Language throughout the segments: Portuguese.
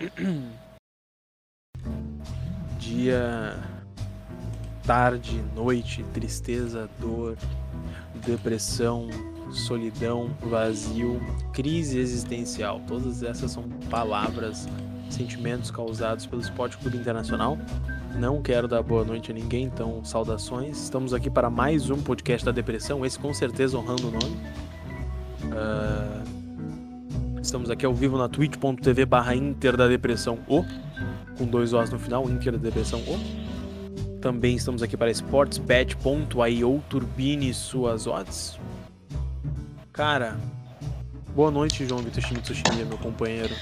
Dia, tarde, noite, tristeza, dor, depressão, solidão, vazio, crise existencial. Todas essas são palavras, sentimentos causados pelo Esporte Clube Internacional. Não quero dar boa noite a ninguém, então saudações. Estamos aqui para mais um podcast da depressão, esse com certeza honrando o nome. Uh, estamos aqui ao vivo na twitch.tv barra Inter da Depressão O, com dois Os no final, Inter da Depressão O. Também estamos aqui para sportsbet.io, turbine suas odds. Cara, boa noite, João Vitor Shimitsushimi, meu companheiro.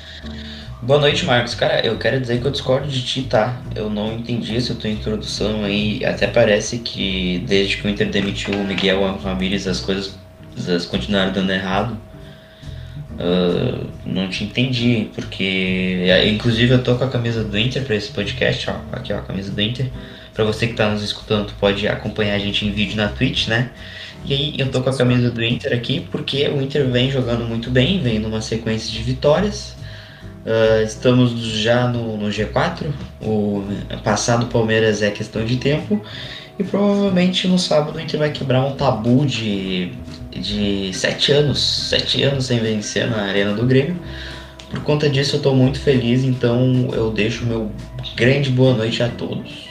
Boa noite, Marcos. Cara, eu quero dizer que eu discordo de ti, tá? Eu não entendi essa tua introdução aí. Até parece que desde que o Inter demitiu o Miguel Ramírez as coisas continuaram dando errado. Uh, não te entendi, porque inclusive eu tô com a camisa do Inter para esse podcast, ó. Aqui ó, a camisa do Inter. Para você que tá nos escutando, pode acompanhar a gente em vídeo na Twitch, né? E aí eu tô com a camisa do Inter aqui porque o Inter vem jogando muito bem, vem numa sequência de vitórias. Uh, estamos já no, no, G4. O passado Palmeiras é questão de tempo. E provavelmente no sábado o Inter vai quebrar um tabu de, de sete anos. Sete anos sem vencer na Arena do Grêmio. Por conta disso eu estou muito feliz, então eu deixo meu grande boa noite a todos.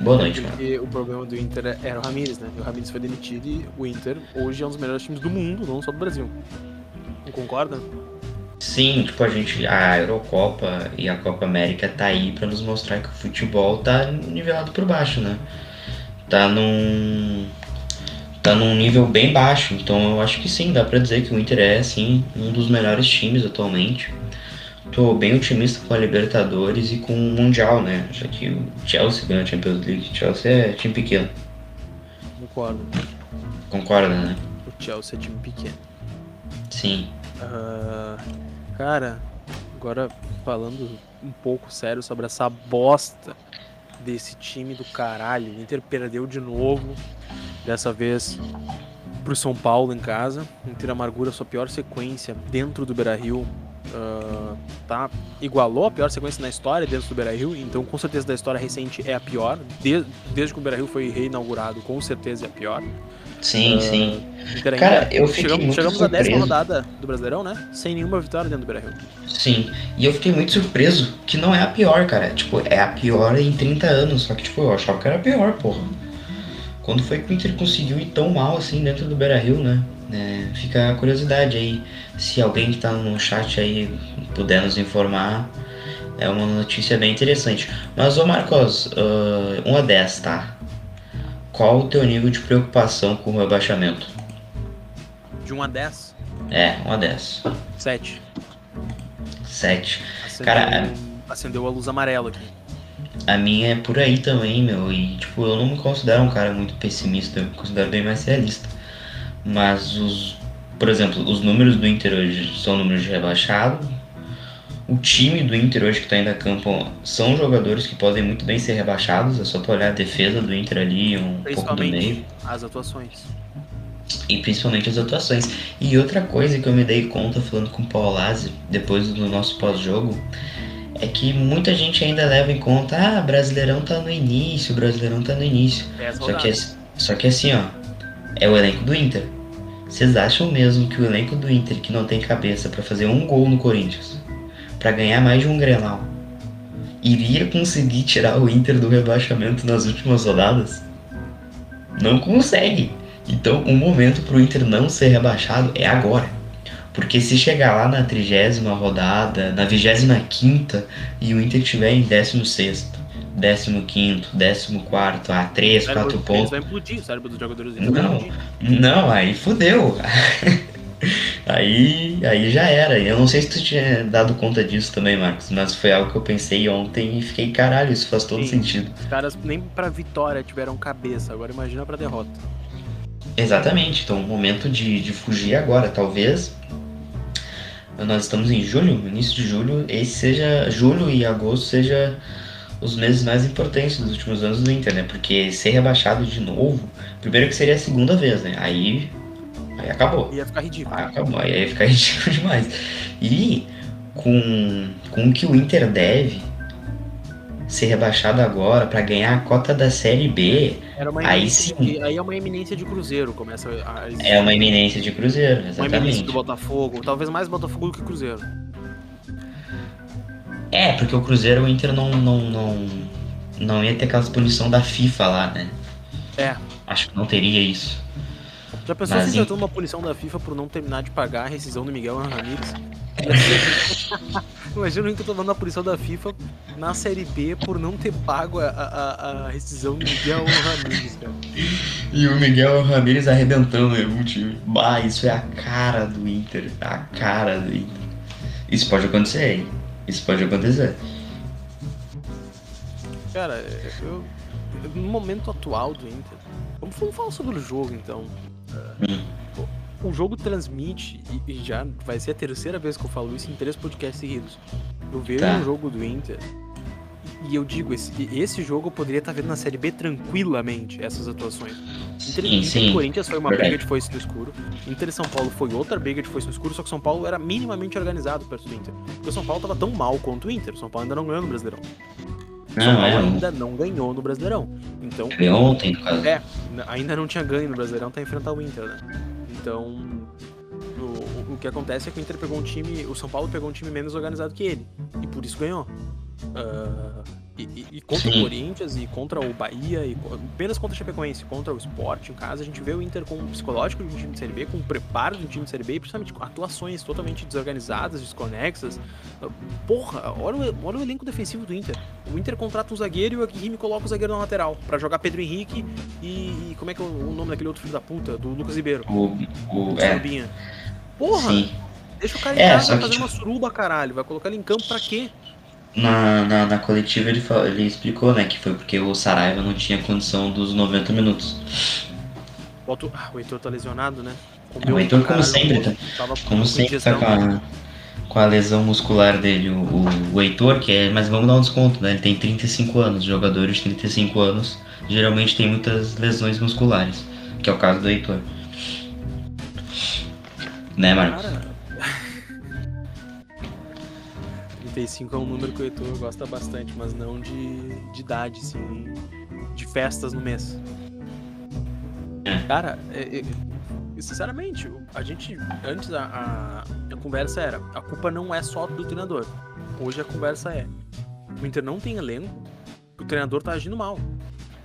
Boa noite, mano. Porque o problema do Inter era o Ramires, né? O Ramires foi demitido e o Inter hoje é um dos melhores times do mundo, não só do Brasil. Não concorda? Sim, tipo, a gente. A Eurocopa e a Copa América tá aí para nos mostrar que o futebol tá nivelado por baixo, né? Tá num. Tá num nível bem baixo. Então eu acho que sim, dá pra dizer que o Inter é, sim, um dos melhores times atualmente tô bem otimista com a Libertadores e com o Mundial, né? Já que o Chelsea ganha a Champions League. Chelsea é time pequeno. Concordo. Concorda, né? O Chelsea é time pequeno. Sim. Uh, cara, agora falando um pouco sério sobre essa bosta desse time do caralho. O Inter perdeu de novo. Dessa vez pro São Paulo em casa. Inter amargura sua pior sequência dentro do Beira Rio uh, tá, igualou a pior sequência na história dentro do Beira Rio, então com certeza da história recente é a pior. De, desde que o Beira Rio foi reinaugurado, com certeza é a pior. Sim, uh, sim. Cara, eu fiquei chegamos, chegamos à décima rodada do Brasileirão, né? Sem nenhuma vitória dentro do Beira Rio. Sim, e eu fiquei muito surpreso que não é a pior, cara. Tipo, é a pior em 30 anos, só que tipo, eu achava que era a pior, porra. Quando foi que o Inter conseguiu ir tão mal assim dentro do Beira Rio, né? É, fica a curiosidade aí, se alguém que está no chat aí puder nos informar, é uma notícia bem interessante. Mas, ô Marcos, uh, 1 a 10, tá? Qual o teu nível de preocupação com o rebaixamento? De 1 a 10? É, 1 a 10. 7. 7. Acendeu, Cara, acendeu a luz amarela aqui. A minha é por aí também, meu. E, tipo, eu não me considero um cara muito pessimista, eu me considero bem mais realista. Mas os, por exemplo, os números do Inter hoje são números de rebaixado. O time do Inter hoje que está indo a campo são jogadores que podem muito bem ser rebaixados. É só tu olhar a defesa do Inter ali, um pouco do meio. As atuações. E principalmente as atuações. E outra coisa que eu me dei conta falando com o Paul Lazzi, depois do nosso pós-jogo, é que muita gente ainda leva em conta, ah, Brasileirão tá no início, Brasileirão tá no início. Só que, só que assim, ó, é o elenco do Inter. Vocês acham mesmo que o elenco do Inter, que não tem cabeça para fazer um gol no Corinthians, para ganhar mais de um Grenal, iria conseguir tirar o Inter do rebaixamento nas últimas rodadas? Não consegue. Então, o momento para o Inter não ser rebaixado é agora. Porque se chegar lá na trigésima rodada, na vigésima quinta, e o Inter estiver em décimo sexto, 15, 14, a 3, 4 pontos. Vai implodir o cérebro dos jogadores. Não, não, aí fudeu. aí, aí já era. Eu não sei se tu tinha dado conta disso também, Marcos, mas foi algo que eu pensei ontem e fiquei, caralho, isso faz todo Sim, sentido. Os caras nem pra vitória tiveram cabeça, agora imagina pra derrota. Exatamente, então o momento de, de fugir agora, talvez. Nós estamos em julho, início de julho, esse seja julho e agosto seja os meses mais importantes dos últimos anos do Inter, né? Porque ser rebaixado de novo, primeiro que seria a segunda vez, né? Aí, aí acabou. Ia ficar ridículo. Aí acabou, aí ia ficar ridículo demais. E com, com o que o Inter deve ser rebaixado agora para ganhar a cota da Série B, aí sim. De, aí é uma eminência de Cruzeiro, começa a É uma eminência de Cruzeiro, exatamente. Uma eminência do Botafogo, talvez mais Botafogo do que Cruzeiro. É, porque o Cruzeiro, o Inter não, não, não, não ia ter aquela punição da FIFA lá, né? É. Acho que não teria isso. Já pensou Mas, se em... uma punição da FIFA por não terminar de pagar a rescisão do Miguel Ramírez? Imagina o Inter tomando a punição da FIFA na Série B por não ter pago a, a, a rescisão do Miguel Ramírez, cara. E o Miguel Ramírez arrebentando o time. Bah, isso é a cara do Inter. A cara do Inter. Isso pode acontecer, hein? Isso pode acontecer. Cara, eu, no momento atual do Inter, vamos falar sobre o jogo então. Hum. O jogo transmite, e já vai ser a terceira vez que eu falo isso em três podcasts seguidos. Eu vejo tá. um jogo do Inter e eu digo, esse, esse jogo eu poderia estar vendo na Série B tranquilamente, essas atuações. Inter, sim, Inter Corinthians foi uma Verdade. briga de foice no escuro. Inter e São Paulo foi outra briga de foice no escuro, só que São Paulo era minimamente organizado perto do Inter. Porque o São Paulo tava tão mal quanto o Inter. O São Paulo ainda não ganhou no Brasileirão. Não, São Paulo é, ainda não ganhou no Brasileirão. Então. Ontem, no caso. É, ainda não tinha ganho no Brasileirão, tá enfrentando o Inter, né? Então. O, o que acontece é que o Inter pegou um time. O São Paulo pegou um time menos organizado que ele. E por isso ganhou. Uh, e, e, contra Sim. o Corinthians, e contra o Bahia, e apenas contra o Chapecoense, contra o Sport, em casa, a gente vê o Inter com um psicológico de um time de Série B, com um preparo de um time de Série B, e principalmente com atuações totalmente desorganizadas, desconexas. Porra, olha o, olha o elenco defensivo do Inter. O Inter contrata um zagueiro e o Aguirre coloca o zagueiro na lateral, para jogar Pedro Henrique e, e, como é que é o nome daquele outro filho da puta, do Lucas Ribeiro? O, o, o é. Porra! Sim. Deixa o cara em é, casa, vai fazer uma suruba, caralho. Vai colocar ele em campo pra quê? Na, na, na coletiva ele, ele explicou, né, que foi porque o Saraiva não tinha condição dos 90 minutos. O, ah, o Heitor tá lesionado, né? É, o Heitor, como sempre, tá, como sempre tá com a, com a lesão muscular dele. O, o, o Heitor, que é, mas vamos dar um desconto, né? Ele tem 35 anos, jogadores de 35 anos geralmente tem muitas lesões musculares, que é o caso do Heitor. Né, Marcos? Cara, 35 é um número que o Heitor gosta bastante, mas não de, de idade, sim, de festas no mês. É. Cara, é, é, sinceramente, a gente, antes a, a, a, conversa era, a culpa não é só do treinador. Hoje a conversa é, o Inter não tem elenco, o treinador tá agindo mal,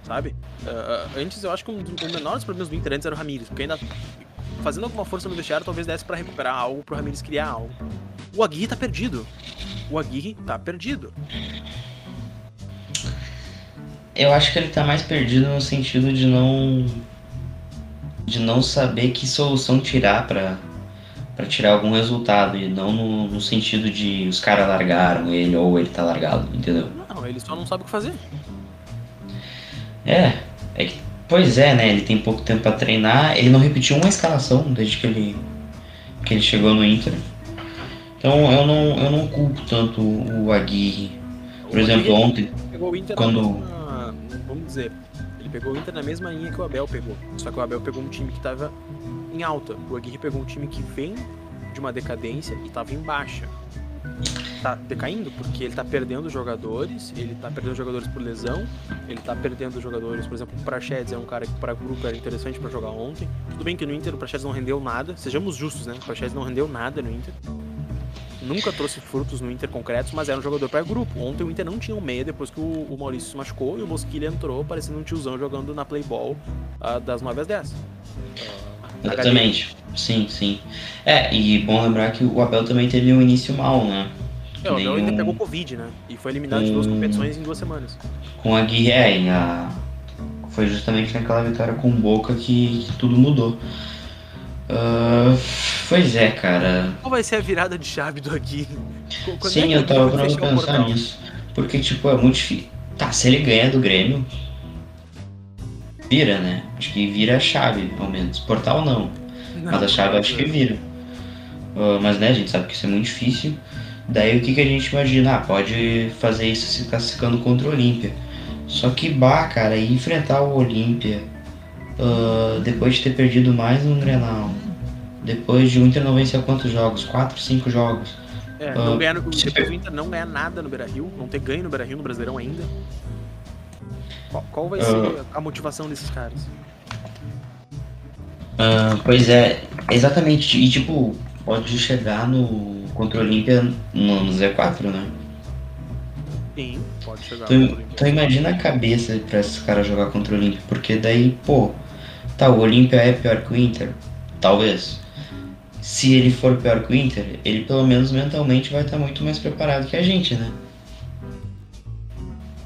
sabe? Uh, antes eu acho que um, um menor dos problemas do Inter antes era o Ramires, porque ainda fazendo alguma força no vestiário talvez desse para recuperar algo, pro Ramires criar algo. O Aguirre tá perdido o Aguirre tá perdido. Eu acho que ele tá mais perdido no sentido de não de não saber que solução tirar para para tirar algum resultado e não no, no sentido de os caras largaram ele ou ele tá largado, entendeu? Não, ele só não sabe o que fazer. É, é que, pois é, né? Ele tem pouco tempo para treinar, ele não repetiu uma escalação desde que ele que ele chegou no Inter. Então eu não, eu não culpo tanto o Aguirre. Por o exemplo, Aguirre ontem. Quando. Mesma, vamos dizer, ele pegou o Inter na mesma linha que o Abel pegou. Só que o Abel pegou um time que estava em alta. O Aguirre pegou um time que vem de uma decadência e estava em baixa. E tá decaindo porque ele tá perdendo jogadores, ele tá perdendo jogadores por lesão, ele tá perdendo jogadores, por exemplo, o Prachedes é um cara que para grupo era interessante para jogar ontem. Tudo bem que no Inter o Prachedes não rendeu nada, sejamos justos, né? O Prachedes não rendeu nada no Inter nunca trouxe frutos no Inter concretos, mas era um jogador para grupo. Ontem o Inter não tinha um meia depois que o, o Maurício se machucou e o Mosquilha entrou parecendo um tiozão jogando na Playball uh, das 9 às 10. Uh, Exatamente, sim, sim. É, e bom lembrar que o Abel também teve um início mal, né? É, o Abel ainda um... pegou Covid, né? E foi eliminado um... de duas competições em duas semanas. Com a Guilherme, a... foi justamente naquela vitória com Boca que, que tudo mudou. Uh, pois é, cara. Qual vai ser a virada de chave do aqui? Sim, é eu tava pra pensar nisso. Porque, tipo, é muito difícil. Tá, se ele ganha do Grêmio, vira, né? Acho que vira a chave, ao menos. Portal não. não mas a chave acho que vira. Uh, mas, né, a gente sabe que isso é muito difícil. Daí o que, que a gente imagina? Ah, pode fazer isso se classificando contra o Olímpia. Só que, bah, cara, enfrentar o Olímpia uh, depois de ter perdido mais um Grenal, depois de o Inter não vencer quantos jogos? 4, 5 jogos. É, não uh, ganha no, depois o Inter não ganha nada no Beira Rio, não ter ganho no Beira Rio no Brasileirão ainda. Qual, qual vai uh, ser a motivação desses caras? Uh, pois é, exatamente. E tipo, pode chegar no contra o Olímpia no, no Z4, né? Sim, pode chegar. Tu, então imagina a cabeça pra esses caras jogar contra o Olímpia, porque daí, pô, tá, o Olímpia é pior que o Inter? Talvez. Se ele for pior que o Inter, ele pelo menos mentalmente vai estar muito mais preparado que a gente, né?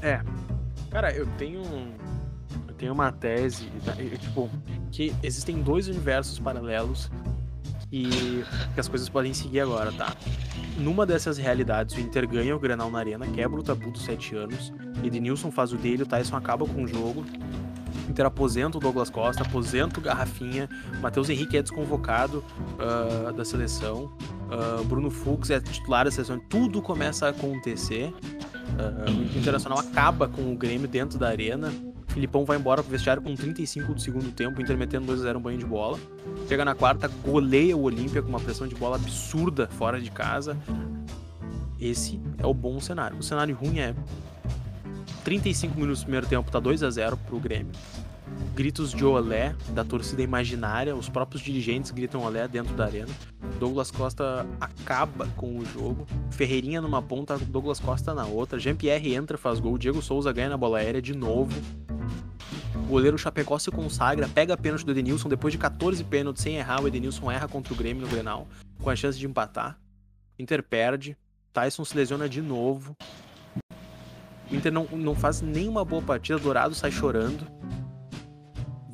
É. Cara, eu tenho eu tenho uma tese, tipo, que existem dois universos paralelos que, que as coisas podem seguir agora, tá? Numa dessas realidades, o Inter ganha o Granal na Arena, quebra o tabu dos sete anos, Edenilson faz o dele, o Tyson acaba com o jogo, Inter aposenta o Douglas Costa, aposenta o Garrafinha, Matheus Henrique é desconvocado uh, da seleção, uh, Bruno Fux é titular da seleção, tudo começa a acontecer. Uh, o Internacional acaba com o Grêmio dentro da arena, Filipão vai embora pro vestiário com 35 do segundo tempo, Inter metendo 2x0 um banho de bola. Chega na quarta, goleia o Olímpia com uma pressão de bola absurda fora de casa. Esse é o bom cenário. O cenário ruim é 35 minutos do primeiro tempo, tá 2 a 0 pro Grêmio. Gritos de olé da torcida imaginária, os próprios dirigentes gritam olé dentro da arena. Douglas Costa acaba com o jogo. Ferreirinha numa ponta, Douglas Costa na outra. Jean-Pierre entra, faz gol. Diego Souza ganha na bola aérea de novo. O goleiro Chapecó se consagra, pega a pênalti do Edenilson. Depois de 14 pênaltis sem errar, o Edenilson erra contra o Grêmio no Grenal, com a chance de empatar. Inter perde. Tyson se lesiona de novo. O Inter não, não faz nenhuma boa partida. Dourado sai chorando.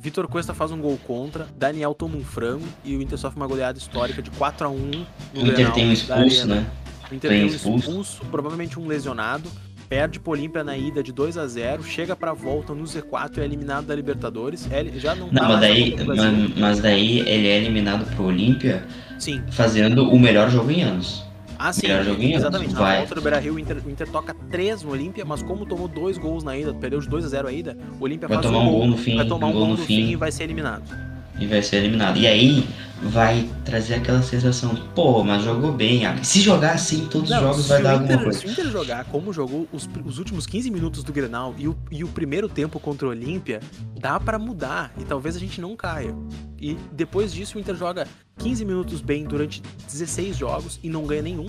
Vitor Cuesta faz um gol contra. Daniel toma um frango. E o Inter sofre uma goleada histórica de 4 a 1 no O Inter tem um expulso, né? O Inter tem, tem um expulso. expulso, provavelmente um lesionado perde pro Olímpia na ida de 2 a 0 chega pra volta no Z4 e é eliminado da Libertadores. Ele já não, não tá mas, daí, mas, mas, daí ele é eliminado pro Olímpia Sim. fazendo o melhor jogo em anos. Ah, sim, em exatamente. Na Vai. volta do Beira Rio, o Inter, o Inter toca 3 no Olímpia, mas como tomou dois gols na ida, perdeu de 2 a 0 a ida, o Olímpia vai faz tomar um gol, no fim, vai tomar um gol, no fim e vai ser eliminado e vai ser eliminado. E aí vai trazer aquela sensação, pô, mas jogou bem. Se jogar assim, todos os jogos vai dar Inter, alguma coisa. Se o Inter jogar como jogou os, os últimos 15 minutos do Grenal e o, e o primeiro tempo contra o Olímpia, dá para mudar e talvez a gente não caia. E depois disso o Inter joga 15 minutos bem durante 16 jogos e não ganha nenhum.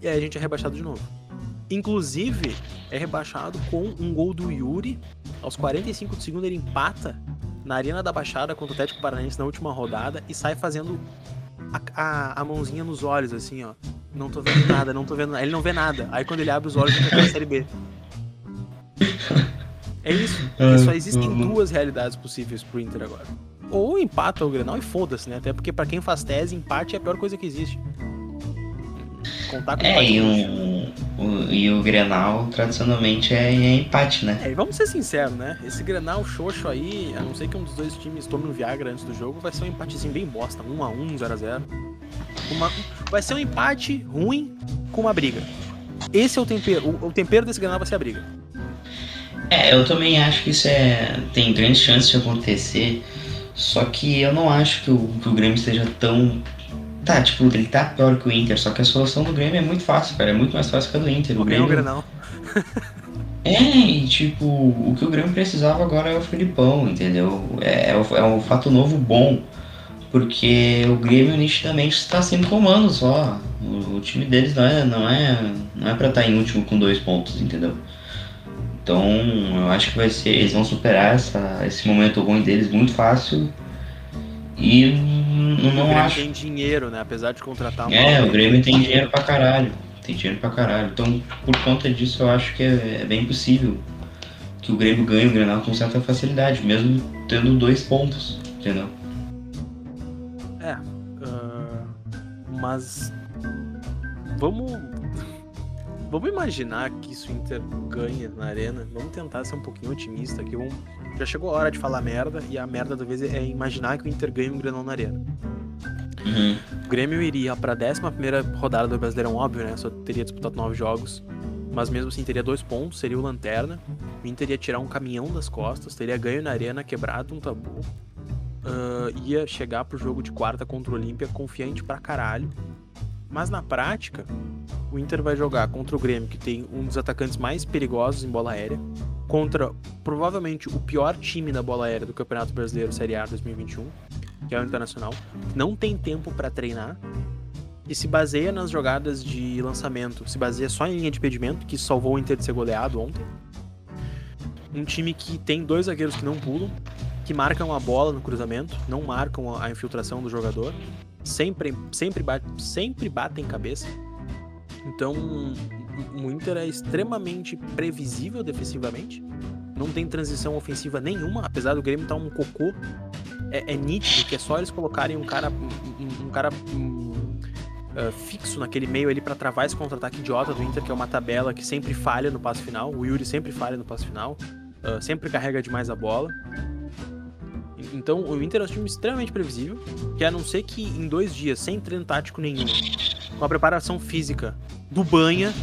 E aí a gente é rebaixado de novo. Inclusive, é rebaixado com um gol do Yuri. Aos 45 do segundo ele empata na Arena da Baixada contra o Atlético Paranaense na última rodada e sai fazendo a, a, a, mãozinha nos olhos, assim, ó. Não tô vendo nada, não tô vendo nada. Ele não vê nada. Aí quando ele abre os olhos, ele tá na Série B. É isso. Porque só existem duas realidades possíveis pro Inter agora. Ou empata o Grenal e foda-se, né? Até porque para quem faz tese, empate é a pior coisa que existe. Contar com é, e o, o, e o Grenal tradicionalmente é, é empate, né? É, e vamos ser sinceros, né? Esse Grenal xoxo aí, a não ser que um dos dois times tome um Viagra antes do jogo, vai ser um empatezinho bem bosta. 1x1, 0x0. Uma, vai ser um empate ruim com uma briga. Esse é o tempero. O, o tempero desse Grenal vai ser a briga. É, eu também acho que isso é. tem grandes chances de acontecer. Só que eu não acho que o, que o Grêmio esteja tão Tá, tipo, ele tá pior que o Inter, só que a solução do Grêmio é muito fácil, cara. É muito mais fácil que a do Inter. O Grêmio. Não. é, e tipo, o que o Grêmio precisava agora é o Filipão, entendeu? É, é, o, é um fato novo bom. Porque o Grêmio nitidamente está sem comando só. O, o, time deles não é, não é, não é pra estar tá em último com dois pontos, entendeu? Então eu acho que vai ser. Eles vão superar essa, esse momento ruim deles muito fácil. E não, não o Grêmio acho. tem dinheiro, né? Apesar de contratar uma. É, o Grêmio tem dinheiro pra caralho. Tem dinheiro pra caralho. Então, por conta disso, eu acho que é, é bem possível que o Grêmio ganhe o Grenal com certa facilidade, mesmo tendo dois pontos, entendeu? É. Uh, mas. Vamos. Vamos imaginar que isso Inter ganha na arena. Vamos tentar ser um pouquinho otimista aqui. Vamos já chegou a hora de falar merda, e a merda da vez é imaginar que o Inter ganha um Grenal na Arena. Uhum. O Grêmio iria pra 11 rodada do Brasileirão, óbvio, né? Só teria disputado nove jogos. Mas mesmo assim teria dois pontos, seria o Lanterna. O Inter ia tirar um caminhão das costas, teria ganho na Arena, quebrado um tabu. Uh, ia chegar pro jogo de quarta contra o Olímpia confiante pra caralho. Mas na prática, o Inter vai jogar contra o Grêmio, que tem um dos atacantes mais perigosos em bola aérea, contra provavelmente o pior time da bola aérea do Campeonato Brasileiro Série A 2021, que é o Internacional. Não tem tempo para treinar e se baseia nas jogadas de lançamento, se baseia só em linha de impedimento, que salvou o Inter de ser goleado ontem. Um time que tem dois zagueiros que não pulam, que marcam a bola no cruzamento, não marcam a infiltração do jogador, sempre sempre bate, sempre batem cabeça. Então, o Inter é extremamente previsível defensivamente. Não tem transição ofensiva nenhuma, apesar do Grêmio estar tá um cocô. É, é, nítido que é só eles colocarem um cara, um, um cara um, uh, fixo naquele meio ali para travar esse contra-ataque idiota do Inter, que é uma tabela que sempre falha no passo final. O Yuri sempre falha no passo final, uh, sempre carrega demais a bola. Então o Inter é um time extremamente previsível, que a não ser que em dois dias, sem treino tático nenhum, com a preparação física do Banha,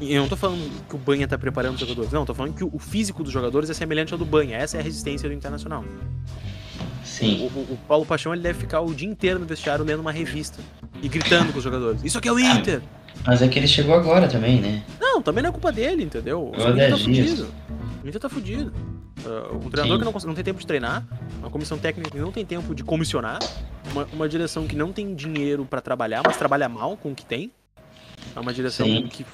eu não tô falando que o Banha tá preparando os jogadores, não, tô falando que o físico dos jogadores é semelhante ao do Banha, essa é a resistência do Internacional. Sim. O, o, o, Paulo Paixão ele deve ficar o dia inteiro no vestiário lendo uma revista e gritando com os jogadores. Isso aqui é o Inter! Mas é que ele chegou agora também, né? Não, também não é culpa dele, entendeu? O Inter tá fudido. O Inter tá fudido. Uh, um treinador Sim. que não, não tem tempo de treinar, uma comissão técnica que não tem tempo de comissionar, uma, uma direção que não tem dinheiro para trabalhar, mas trabalha mal com o que tem. É uma direção Sim. que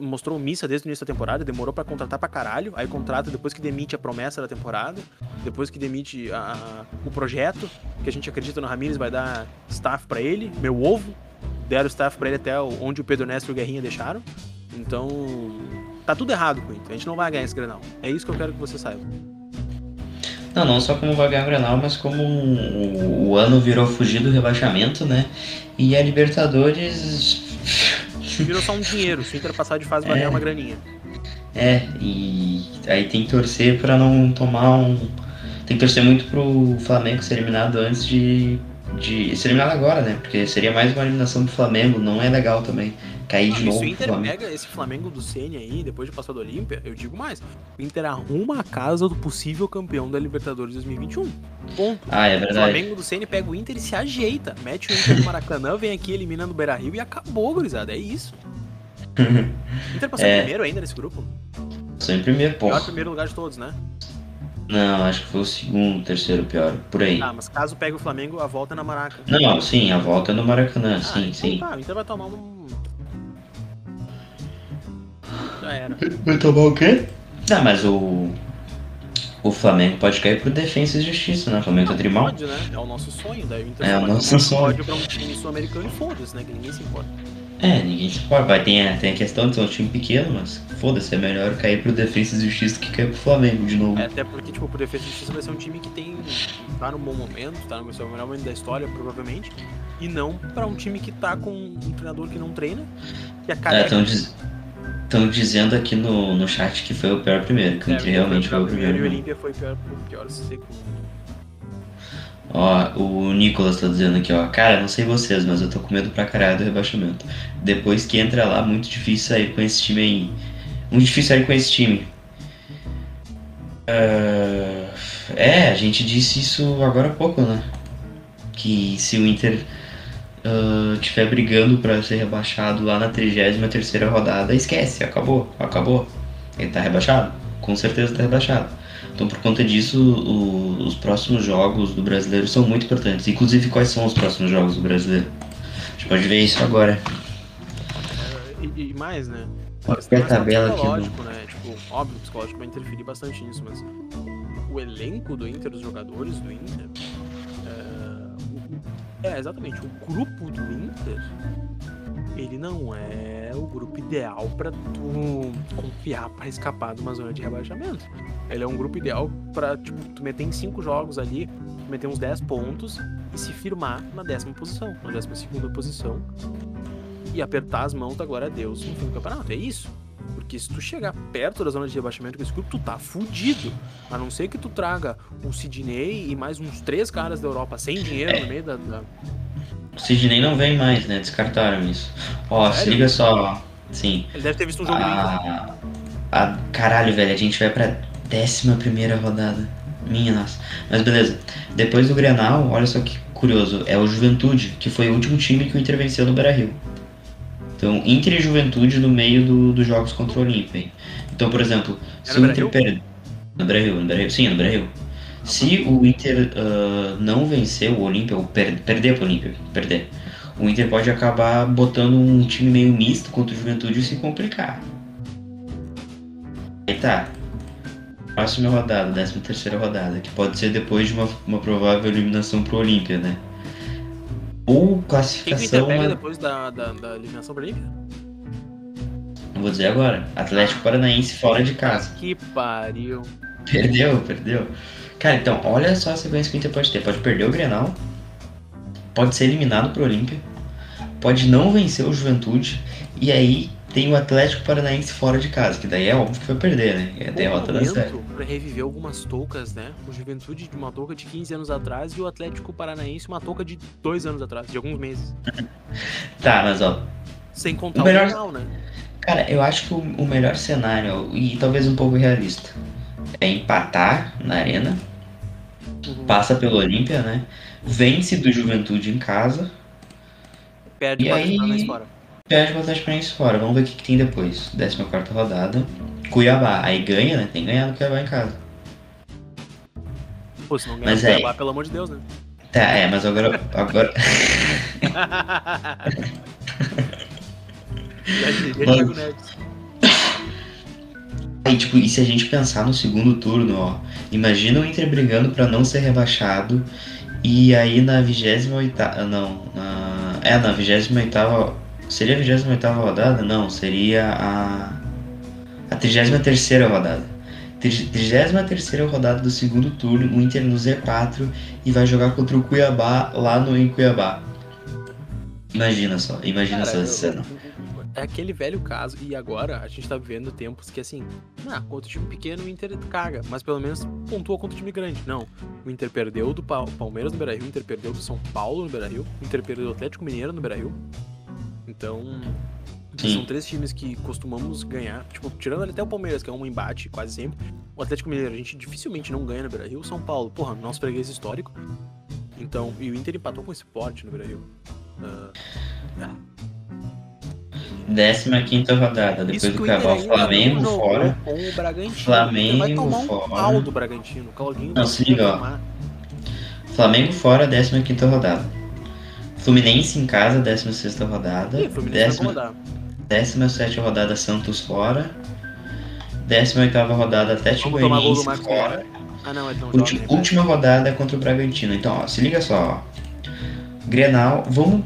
mostrou missa desde o início da temporada, demorou para contratar pra caralho, aí contrata depois que demite a promessa da temporada, depois que demite a, a, o projeto, que a gente acredita no Ramires vai dar staff para ele, meu ovo, deram staff para ele até onde o Pedro Néstor e o Guerrinha deixaram. Então, tá tudo errado ele. A gente não vai ganhar esse Grenal. É isso que eu quero que você saiba. Não, não só como vai ganhar o Grenal, mas como o, o ano virou fugir do rebaixamento, né? E a Libertadores Virou só um dinheiro. Se o Inter passar de fase, vai ganhar uma graninha. É, e aí tem que torcer para não tomar um. Tem que torcer muito pro Flamengo ser eliminado antes de, de ser eliminado agora, né? Porque seria mais uma eliminação do Flamengo, não é legal também cair de novo. Se o Inter pega esse Flamengo do Ceni aí, depois de passar do Olímpia, eu digo mais. O Inter arruma a casa do possível campeão da Libertadores 2021. Ponto. Ah, é verdade. O Flamengo do Ceni pega o Inter e se ajeita. Mete o Inter no Maracanã, vem aqui eliminando o Beira Rio e acabou, gurizada. É isso. o Inter passou é... em primeiro ainda nesse grupo? Passou em primeiro, pô. Pior primeiro lugar de todos, né? Não, acho que foi o segundo, terceiro pior, por aí. Ah, mas caso pegue o Flamengo, a volta é na Maraca. Não, sim, a volta é no Maracanã, ah, sim, então sim. Tá, o Inter vai tomar um já era. Vai tomar o quê? Não, mas o. O Flamengo pode cair por defesa e justiça, né? O Flamengo tá trimal. Pode, né? É o nosso sonho. Daí o Inter é o nosso sonho. Pode pra um time sul-americano e foda-se, né? Que ninguém se importa. É, ninguém se importa. Vai, tem, a, tem a questão de ser um time pequeno, mas foda-se, é melhor cair pro Defesa e Justiça que cair pro Flamengo de novo. É, até porque, tipo, pro Defesa e Justiça vai ser um time que tem. tá no bom momento, tá no seu melhor momento da história, provavelmente. E não pra um time que tá com um treinador que não treina. Que é careca. É, tão diz... Estão dizendo aqui no, no chat que foi o pior primeiro, que, é, que realmente foi o primeiro. E o Olímpia foi o pior, o pior seco. Ó, o Nicolas tá dizendo aqui, ó. Cara, não sei vocês, mas eu tô com medo pra caralho do rebaixamento. Depois que entra lá, muito difícil sair com esse time aí. Muito difícil sair com esse time. Uh, é, a gente disse isso agora há pouco, né? Que se o Inter uh, tiver brigando para ser rebaixado lá na 33 rodada, esquece, acabou, acabou. Ele tá rebaixado? Com certeza tá rebaixado. Então, por conta disso, o, os próximos jogos do brasileiro são muito importantes. Inclusive, quais são os próximos jogos do brasileiro? A gente pode ver isso agora. É, e, e, mais, né? Qualquer a tabela aqui. Psicológico, né? Tipo, óbvio, o psicológico vai interferir bastante nisso, mas o elenco do Inter, os jogadores do Inter, é, exatamente. O grupo do Inter, ele não é o grupo ideal para tu confiar para escapar de uma zona de rebaixamento. Ele é um grupo ideal para tipo, tu meter em cinco jogos ali, meter uns 10 pontos e se firmar na décima posição, na décima segunda posição e apertar as mãos da glória a Deus no fim do campeonato. É isso. Porque se tu chegar perto da zona de rebaixamento com esse grupo, tu tá fudido. A não ser que tu traga o Sidney e mais uns três caras da Europa sem dinheiro é. no meio da, da... O Sidney não vem mais, né? Descartaram isso. Ó, Sério? se liga só. Sim. Ele deve ter visto um jogo a... a... Caralho, velho, a gente vai pra décima primeira rodada. Minha nossa. Mas beleza. Depois do Grenal, olha só que curioso. É o Juventude, que foi o último time que o Inter venceu no Beira-Rio. Então, Inter e Juventude no meio do, dos jogos contra o Olímpia. Então, por exemplo, É se o Inter perder. No Brasil, no Brasil, sim, no Brasil. Se o Inter ah, não vencer o Olímpia, ou per- perder pro Olímpia, perder, o Inter pode acabar botando um time meio misto contra o Juventude e se complicar. Aí tá. Próxima rodada, 13 terceira rodada, que pode ser depois de uma, uma provável eliminação pro Olímpia, né? Ou Quem que classificação. pega na- depois da, da, da eliminação pra? Não vou dizer agora. Atlético Paranaense fora de casa. Que pariu. Perdeu, perdeu. Cara, então, olha só a sequência que o Inter pode ter. Pode perder o Grenal, pode ser eliminado pro Olímpia, pode não vencer o Juventude, e aí tem o Atlético Paranaense fora de casa, que daí é óbvio que vai perder, né? É a derrota da série. pra reviver algumas toucas, né? O Juventude de uma touca de 15 anos atrás e o Atlético Paranaense uma touca de 2 anos atrás, de alguns meses. Tá, mas ó, Sem contar O o, melhor- final, né? cara, eu acho que o, o melhor cenário, e talvez um pouco realista, é empatar na arena, Uhum. passa pelo Olímpia, né? Vence do Juventude em casa, Perde E o aí- fora. Perde o Atlético Paranaense fora. Vamos ver o que, que tem depois. 14 rodada. Cuiabá. Aí ganha, né? Tem no Cuiabá em casa. Pô, se não ganhar o é- Cuiabá, pelo amor de Deus, né? Tá, é, mas agora. agora... Já diria Mano. Thiago Neves. Aí, tipo, e se a gente pensar no segundo turno, ó. Imagina o Inter brigando pra não ser rebaixado. E aí na 28 Não, na. É, na 28 Seria a 28 rodada? Não, seria a. A 33 rodada. 33 rodada do segundo turno, o Inter no Z4 e vai jogar contra o Cuiabá lá no em Cuiabá. Imagina só, imagina Cara, só essa cena. é aquele velho caso, e agora a gente tá vivendo tempos que assim, ah, contra o time pequeno o Inter caga, mas pelo menos pontua contra o time grande. Não, o Inter perdeu do Pa- Palmeiras no Beira-Rio, o Inter perdeu do São Paulo no Beira-Rio, o Inter perdeu do Atlético Mineiro no Beira-Rio. Então, Sim. são três times que costumamos ganhar, tipo, tirando até o Palmeiras, que é um embate quase sempre. O Atlético Mineiro a gente dificilmente não ganha no Beira-Rio, o São Paulo, porra, nosso freguês histórico. Então, e o Inter empatou com o Sport no Beira-Rio. Ah, 15 rodada, depois do ainda Flamengo não fora. Com o Bragantino. Flamengo vai tomar um fora. pau do Bragantino. Claudinho Não, se liga, ó. Flamengo fora, 15 rodada. Fluminense em casa, 16 rodada. Ih, Fluminense vai Décima- incomodar. 17 rodada, Santos fora. 18 rodada, Atlético Goianiense fora. Ah, não, é Ulti- jovem. última rodada é contra o Bragantino. Então, ó, se liga só. ó. Grenal, vamos.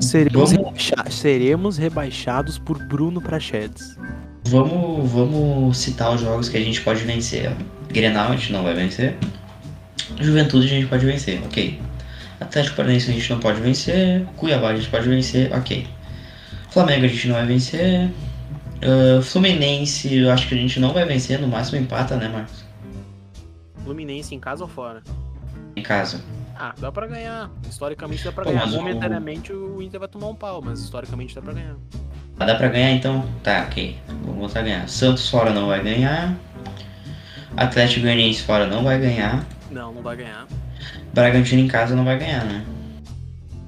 Seremos, Vamos- rebaixa- seremos rebaixados por Bruno Prachedes. Vamos, vamos citar os jogos que a gente pode vencer. ó. Grenal a gente não vai vencer. Juventude a gente pode vencer, ok. Atlético Paranaense a gente não pode vencer. Cuiabá a gente pode vencer, ok. Flamengo a gente não vai vencer. Ah, Fluminense eu acho que a gente não vai vencer, no máximo empata, né, Marcos? Fluminense em casa ou fora? Em casa. Ah, dá pra ganhar. Historicamente dá pra Pô, ganhar. mas o- Momentaneamente o Inter vai tomar um pau, mas historicamente dá pra ganhar. Ah, Dá pra ganhar então? Tá, ok. Vamos voltar a ganhar. Santos fora não vai ganhar. Atlético Goianiense fora não vai ganhar. Não, não vai ganhar. Bragantino em casa não vai ganhar, né?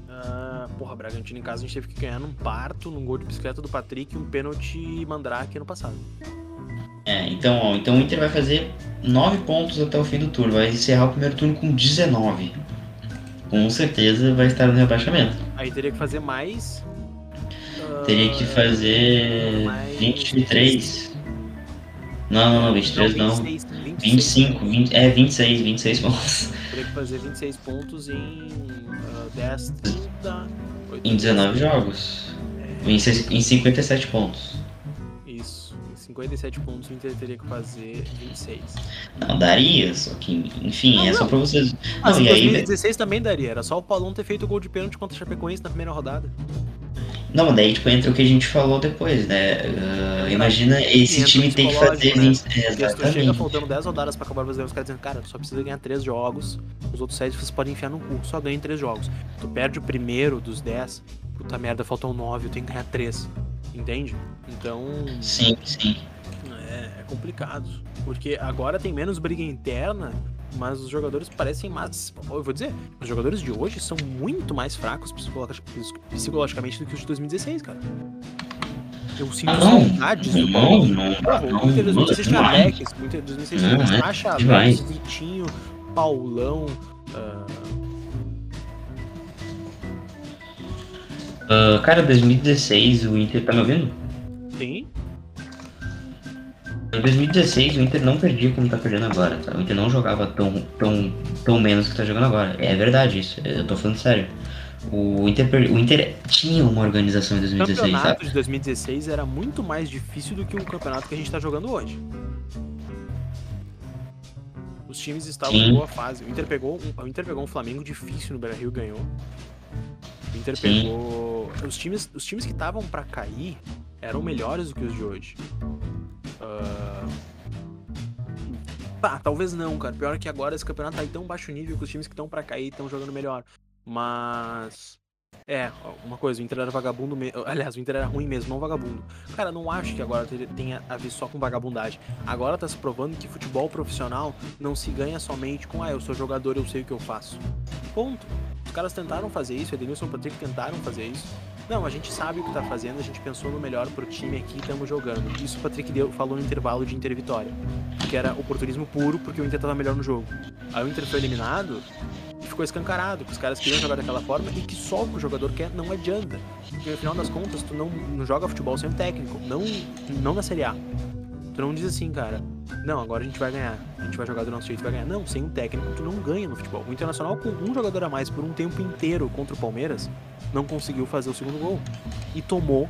Ah, porra, Bragantino em casa a gente teve que ganhar num parto, num gol de bicicleta do Patrick e um pênalti mandrake ano passado. É, então, ó, então o Inter vai fazer 9 pontos até o fim do turno. Vai encerrar o primeiro turno com 19. Com certeza vai estar no rebaixamento. Aí teria que fazer mais. ah, Teria que fazer mais 23. Não, não, não, 23 não. 26, 26. 25, 20, é 26, 26 pontos. Que fazer 26 pontos em ah, 10, 30. Em 19 jogos. Em, se- em 57 pontos. Isso. Em 57 pontos o Inter teria que fazer 26. Não, daria, só que, enfim, Não, é só não. pra vocês. Mas Não, em e aí, 2016 também daria. Era só o Paulão ter feito o gol de pênalti contra o Chapecoense na primeira rodada. Não, daí tipo, entra o que a gente falou depois, né? Ah, imagina esse Entra time tem que fazer né? 20. Porque se tu chega Exatamente. faltando 10 rodadas pra acabar o brasileiro, os caras dizendo, cara, tu só precisa ganhar 3 jogos, os outros 7 vocês podem enfiar no cu, só ganha em 3 jogos. Tu perde o primeiro dos 10, puta merda, faltam 9, eu tenho que ganhar 3. Entende? Então. Sim, sim. É, é complicado. Porque agora tem menos briga interna, mas os jogadores parecem mais. Eu vou dizer, os jogadores de hoje são muito mais fracos psicologi- psicologicamente do que os de 2016, cara. Eu sinto Ah, saudades do Não, Paulo. não, 2016 tinha o Inter 2016 tinha. Alex, Vitinho, Paulão. ah, Ah, cara, 2016 o Inter tá me ouvindo? tem? Em 2016 o Inter não perdia como tá perdendo agora, tá? O Inter não jogava tão, tão, tão menos que tá jogando agora. É verdade isso, eu tô falando sério. O Inter, o Inter tinha uma organização em O 2016, campeonato sabe? de 2016 era muito mais difícil do que o campeonato que a gente tá jogando hoje. Os times estavam Sim. em boa fase. O Inter pegou um, o Inter pegou um Flamengo difícil no Beira-Rio e ganhou. O Inter Sim. pegou os times, os times que estavam pra cair eram melhores do que os de hoje. Pá, talvez não, cara. Pior que agora esse campeonato tá em tão baixo nível que os times que estão pra cair estão jogando melhor. Mas é, uma coisa, o Inter era vagabundo mesmo. Aliás, o Inter era ruim mesmo, não vagabundo. Cara, não acho que agora te- tenha a ver só com vagabundagem. Agora tá se provando que futebol profissional não se ganha somente com, ah, eu sou jogador, eu sei o que eu faço. Ponto. Os caras tentaram fazer isso, Edenilson Patrick tentaram fazer isso. Não, a gente sabe o que tá fazendo, a gente pensou no melhor pro time aqui e estamos jogando. Isso o Patrick deu, falou no intervalo de Inter Vitória. Que era oportunismo puro, porque o Inter tava melhor no jogo. Aí o Inter foi eliminado e ficou escancarado, que os caras queriam jogar daquela forma e que só o que o jogador quer não adianta. Porque no final das contas, tu não, não joga futebol sem técnico, não, não na Série A. Tu não diz assim, cara, não, agora a gente vai ganhar, a gente vai jogar do nosso jeito e vai ganhar. Não, sem um técnico tu não ganha no futebol. O Internacional com um jogador a mais por um tempo inteiro contra o Palmeiras, não conseguiu fazer o segundo gol. E tomou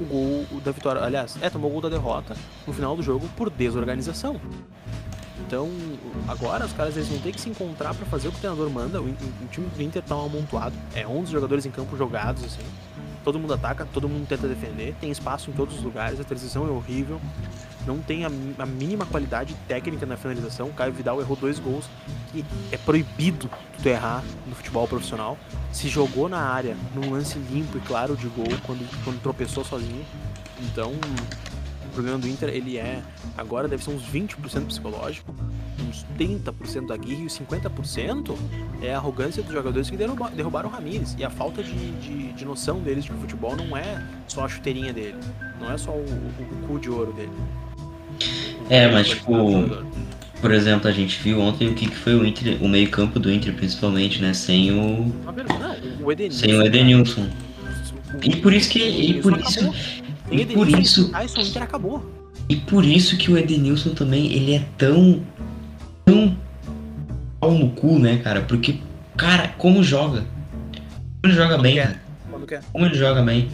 o gol da vitória. Aliás, é, tomou o gol da derrota no final do jogo por desorganização. Então, agora os caras eles vão ter que se encontrar pra fazer o que o treinador manda. O, o- o time do Inter tá amontoado. É 11 jogadores em campo jogados, assim. Todo mundo ataca, todo mundo tenta defender. Tem espaço em todos os lugares. A transição é horrível. Não tem a, a mínima qualidade técnica na finalização. Caio Vidal errou dois gols que é proibido tu errar no futebol profissional. Se jogou na área num lance limpo e claro de gol quando, quando tropeçou sozinho. Então, o problema do Inter, ele é. Agora deve ser uns 20% psicológico, uns 30% da guerra e os 50% é a arrogância dos jogadores que derruba- derrubaram o Ramires. E a falta de, de, de noção deles de que o futebol não é só a chuteirinha dele. Não é só o, o, o cu de ouro dele. É, mas, tipo. Por exemplo, a gente viu ontem o que que foi o Inter, o meio-campo do Inter, principalmente, né? Sem o. Não, o Edenilson. Sem o Edenilson. E por isso que. E por isso. E por isso. E por isso que o Edenilson também, ele é tão. tão. pau no cu, né, cara? Porque, cara, como joga? Como ele joga bem, quer. cara? Quando quer. Como ele joga bem.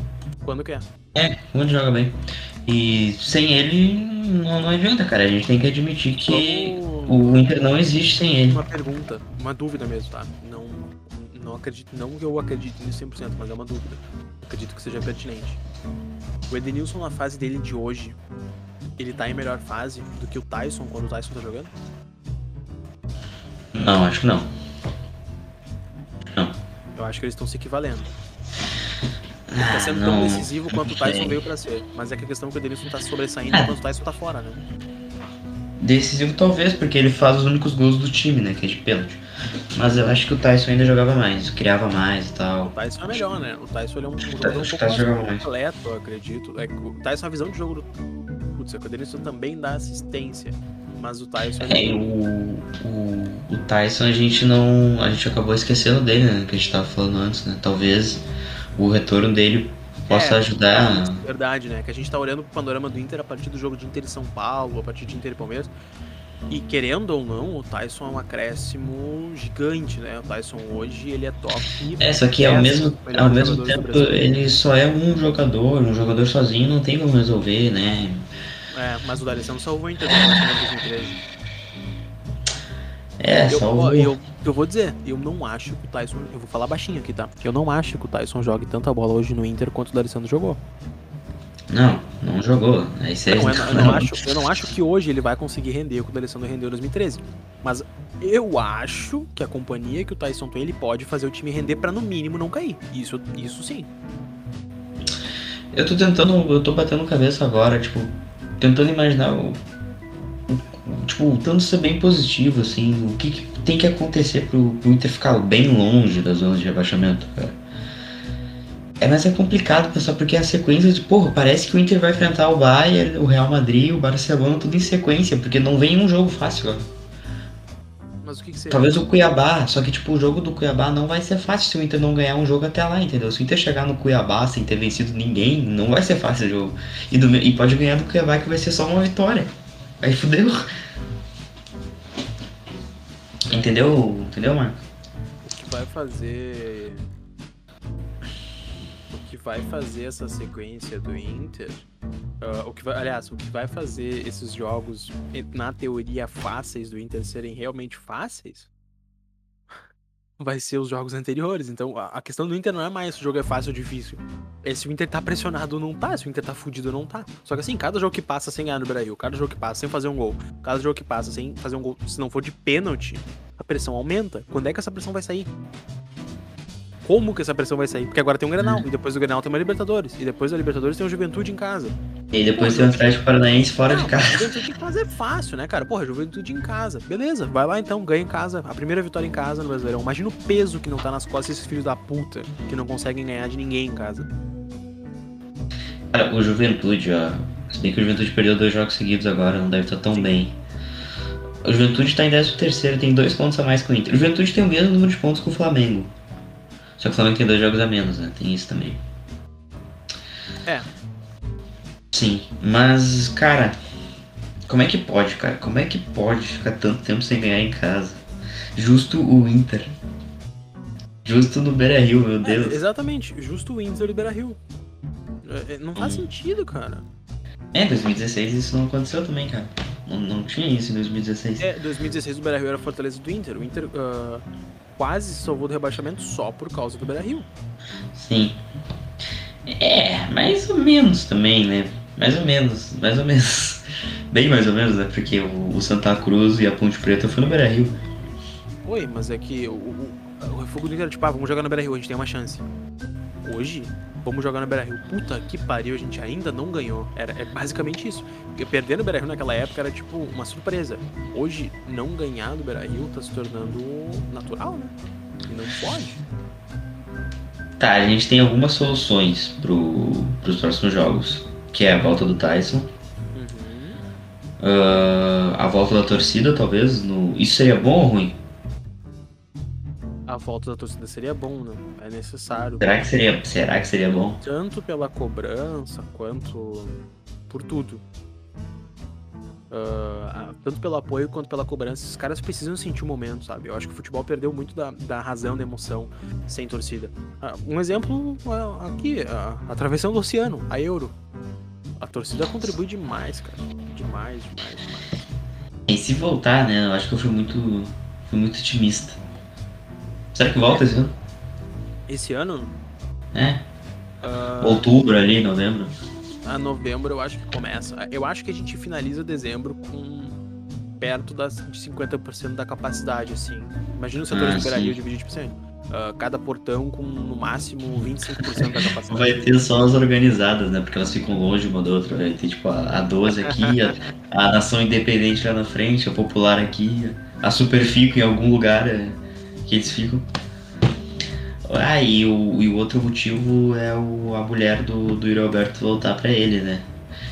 Quando quer. É, como ele joga bem. E sem ele, não, não adianta, cara. A gente tem que admitir que o Inter não existe sem ele. Uma pergunta, uma dúvida mesmo, tá? Não, não acredito, não que eu acredite nisso 100%, mas é uma dúvida. Acredito que seja pertinente. O Edenilson na fase dele de hoje, ele tá em melhor fase do que o Tyson quando o Tyson tá jogando? Não, acho que não. Eu acho que eles estão se equivalendo. Ele tá Ah, sendo tão não. decisivo quanto o sei. Tyson veio pra ser. Mas é que a questão é que o Edenilson tá sobressaindo Ah. enquanto o Tyson tá fora, né? Decisivo talvez, porque ele faz os únicos gols do time, né? Que é de pênalti. Mas eu acho que o Tyson ainda jogava mais, criava mais e O tal. Tyson é melhor, né? O Tyson ele é um jogador um o pouco mais completo, eu acredito. É o Tyson, a visão de jogo do. Putz, é que o Edenilson também dá assistência. Mas o Tyson É, o, o, o Tyson a gente não. A gente acabou esquecendo dele, né? Que a gente tava falando antes, né? Talvez o retorno dele possa É, ajudar. Verdade, né? Que a gente tá olhando pro panorama do Inter a partir do jogo de Inter e São Paulo, a partir de Inter e Palmeiras. E querendo ou não, o Tyson é um acréscimo gigante, né? O Tyson hoje, ele é top. É, só que ao É, mesmo, ao mesmo tempo ele só é um jogador, um jogador sozinho não tem como resolver, né? É, mas o D'Alessandro salvou o Inter Nacional de 2013. É, Eu, só o. eu, eu vou dizer, eu não acho que o Tyson. Eu vou falar baixinho aqui, tá? Eu não acho que o Tyson jogue tanta bola hoje no Inter quanto o D'Alessandro jogou. Não, não jogou. Aí você Não, eu, não- eu não acho, eu não acho que hoje ele vai conseguir render o que o D'Alessandro rendeu em 2013. Mas eu acho que a companhia que o Tyson tem, ele pode fazer o time render pra no mínimo não cair. Isso, isso sim. Eu tô tentando, eu tô batendo cabeça agora, tipo, tentando imaginar o- tipo, tentando ser bem positivo, assim, o que, que tem que acontecer pro, pro Inter ficar bem longe das zonas de rebaixamento, cara. É, mas é complicado, pessoal, porque a sequência de, porra, parece que o Inter vai enfrentar o Bayern, o Real Madrid, o Barcelona, tudo em sequência, porque não vem um jogo fácil, ó. Mas o que, que seria? Talvez o Cuiabá, só que tipo, o jogo do Cuiabá não vai ser fácil se o Inter não ganhar um jogo até lá, entendeu? Se o Inter chegar no Cuiabá sem ter vencido ninguém, não vai ser fácil o jogo. E, do- e pode ganhar do Cuiabá que vai ser só uma vitória. Aí fudeu. Entendeu? Entendeu, Marco? O que vai fazer. O que vai fazer essa sequência do Inter. ah, o que vai, aliás, o que vai fazer esses jogos, na teoria, fáceis do Inter serem realmente fáceis vai ser os jogos anteriores. Então, a questão do Inter não é mais se o jogo é fácil ou difícil. É se o Inter tá pressionado ou não tá, se o Inter tá fudido ou não tá. Só que assim, cada jogo que passa sem ganhar no Brasil, cada jogo que passa sem fazer um gol, cada jogo que passa sem fazer um gol, se não for de pênalti, a pressão aumenta. Quando é que essa pressão vai sair? Como que essa pressão vai sair? Porque agora tem um Grenal, e depois do Grenal tem uma Libertadores, e depois da Libertadores tem o Juventude em casa. E depois tem o Atlético Paranaense fora de Não, casa. Juventude em casa é fácil, né, cara? Porra, Juventude em casa. Beleza, vai lá então, ganha em casa. A primeira vitória em casa no Brasileirão. Imagina o peso que não tá nas costas desses filhos da puta que não conseguem ganhar de ninguém em casa. Cara, o Juventude, ó. Se bem que o Juventude perdeu dois jogos seguidos agora, não deve estar tão bem. O Juventude tá em 13 terceiro, tem dois pontos a mais que o Inter. O Juventude tem o mesmo número de pontos que o Flamengo. Só que Flamengo tem dois jogos a menos, né? Tem isso também. É. Sim, mas, cara, como é que pode, cara? Como é que pode ficar tanto tempo sem ganhar em casa? Justo o Inter. Justo no Beira Rio, meu É, Deus. exatamente, justo o Inter libera Rio. É, é, Não faz Hum. sentido, cara. É, 2016 isso não aconteceu também, cara. Não, não tinha isso em 2016. É, 2016 o Beira Rio era a fortaleza do Inter. O Inter ah, quase se salvou do rebaixamento só por causa do Beira Rio. Sim. É, mais ou menos também, né? Mais ou menos, mais ou menos. Bem mais ou menos, né? Porque o, Santa Cruz e a Ponte Preta foi no Beira Rio. Oi, mas é que o, o, o refogo do Inter tipo, ah, vamos jogar no Beira Rio, a gente tem uma chance. Hoje, vamos jogar no Beira Rio. Puta que pariu, a gente ainda não ganhou. Era, é basicamente isso. Porque perder no Beira Rio naquela época era tipo uma surpresa. Hoje, não ganhar do Beira Rio tá se tornando natural, né? E não pode. Tá, a gente tem algumas soluções pro, pros próximos jogos. Que é a volta do Tyson. Uhum. ah, a volta da torcida, talvez. No... Isso seria bom ou ruim? A volta da torcida seria bom, né? É necessário. Será que seria, será que seria bom? Tanto pela cobrança quanto por tudo. Ah, tanto pelo apoio quanto pela cobrança, os caras precisam sentir o momento, sabe? Eu acho que o futebol perdeu muito da, da razão, da emoção sem torcida. Ah, um exemplo é aqui, a, a travessão do oceano, a Euro. A torcida contribui demais, cara. Demais, demais, demais. E se voltar, né? Eu acho que eu fui muito, fui muito otimista. Será que volta esse ano? Esse ano, É, ah, outubro ali, novembro. a novembro eu acho que começa. Eu acho que a gente finaliza dezembro com perto das, de 50% da capacidade, assim. Imagina os setores Ah, Beira-Rio sim. dividido tipo assim, ah, cada portão com no máximo 25% da capacidade. Vai ter só as organizadas, né? Porque elas ficam longe uma da outra. Vai ter tipo a, a 12 aqui, a, a Nação Independente lá na frente, a Popular aqui, a Superfico em algum lugar é, que eles ficam. Ah, e o, e o outro motivo é o, a mulher do, do Alberto voltar pra ele, né?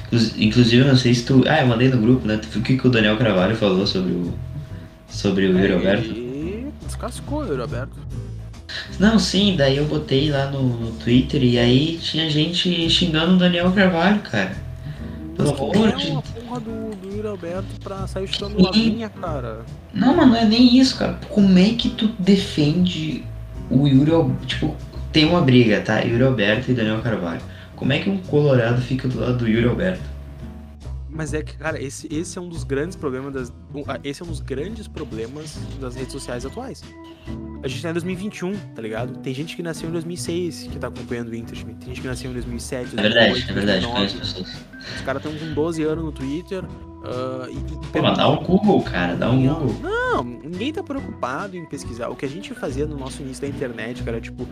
Inclus- Inclusive, eu não sei se tu. Ah, eu mandei no grupo, né? O que, que o Daniel Carvalho falou sobre o. Sobre o Yuri Alberto? E descascou o Euro aberto. Não, sim, daí eu botei lá no, no Twitter e aí tinha gente xingando o Daniel Carvalho, cara. Pelo amor é de uma porra do, do Yuri Alberto pra sair chutando lavinha, cara? Não, mas não é nem isso, cara. Como é que tu defende o Yuri Al- Tipo, tem uma briga, tá? Yuri Alberto e Daniel Carvalho. Como é que um colorado fica do lado do Yuri Alberto? Mas é que, cara, esse, esse é um dos grandes problemas das. Esse é um dos grandes problemas das redes sociais atuais. A gente tá em 2021, tá ligado? Tem gente que nasceu em 2006 que tá acompanhando o Inter, tem gente que nasceu em 2007, É verdade, 2008, é verdade, 2009. conheço pessoas. Os caras estão com 12 anos no Twitter. ah, e, e Pô, mas dá um Google, cara, dá um Google. Não, ninguém tá preocupado em pesquisar. O que a gente fazia no nosso início da internet, cara, tipo,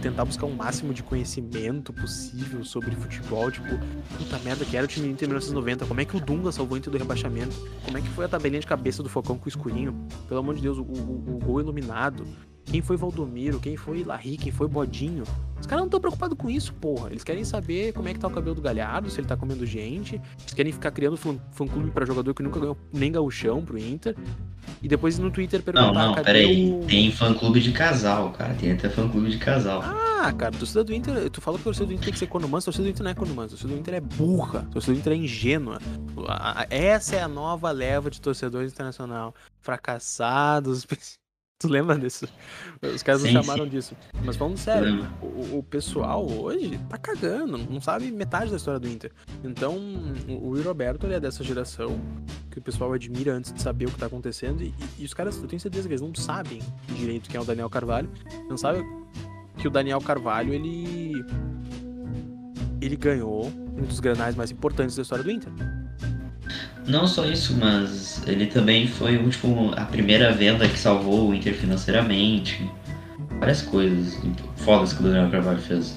tentar buscar o máximo de conhecimento possível sobre futebol. Tipo, puta merda, que era o time Inter em 1990. Como é que o Dunga salvou o Inter do rebaixamento? Como é que foi a tabelinha de cabeça do Focão com o escurinho? Pelo amor de Deus, o, o- o gol iluminado. Quem foi Valdomiro, quem foi Larry, quem foi Bodinho. Os caras não estão preocupados com isso, porra. Eles querem saber como é que tá o cabelo do Galhardo, se ele tá comendo gente. Eles querem ficar criando fã-clube pra jogador que nunca ganhou nem gauchão pro Inter. E depois no Twitter perguntar... Não, não, peraí. O... Tem fã-clube de casal, cara. Tem até fã-clube de casal. Ah, cara, torcida do Inter... Tu falou que a torcida do Inter tem que ser. A torcida do Inter não é. A torcida do Inter é burra. Torcida do Inter é ingênua. Essa é a nova leva de torcedores internacional. Fracassados... Tu lembra disso? Os caras sim, não chamaram sim. disso. Mas falando sério, o, o, pessoal hoje tá cagando, não sabe metade da história do Inter. Então, o, o Roberto é dessa geração que o pessoal admira antes de saber o que tá acontecendo. E, e, os caras, eu tenho certeza que eles não sabem direito quem é o Daniel Carvalho. Não sabem que o Daniel Carvalho, ele. Ele ganhou um dos granais mais importantes da história do Inter. Não só isso, mas ele também foi o último, a primeira venda que salvou o Inter financeiramente. Várias coisas fodas que o Daniel Carvalho fez.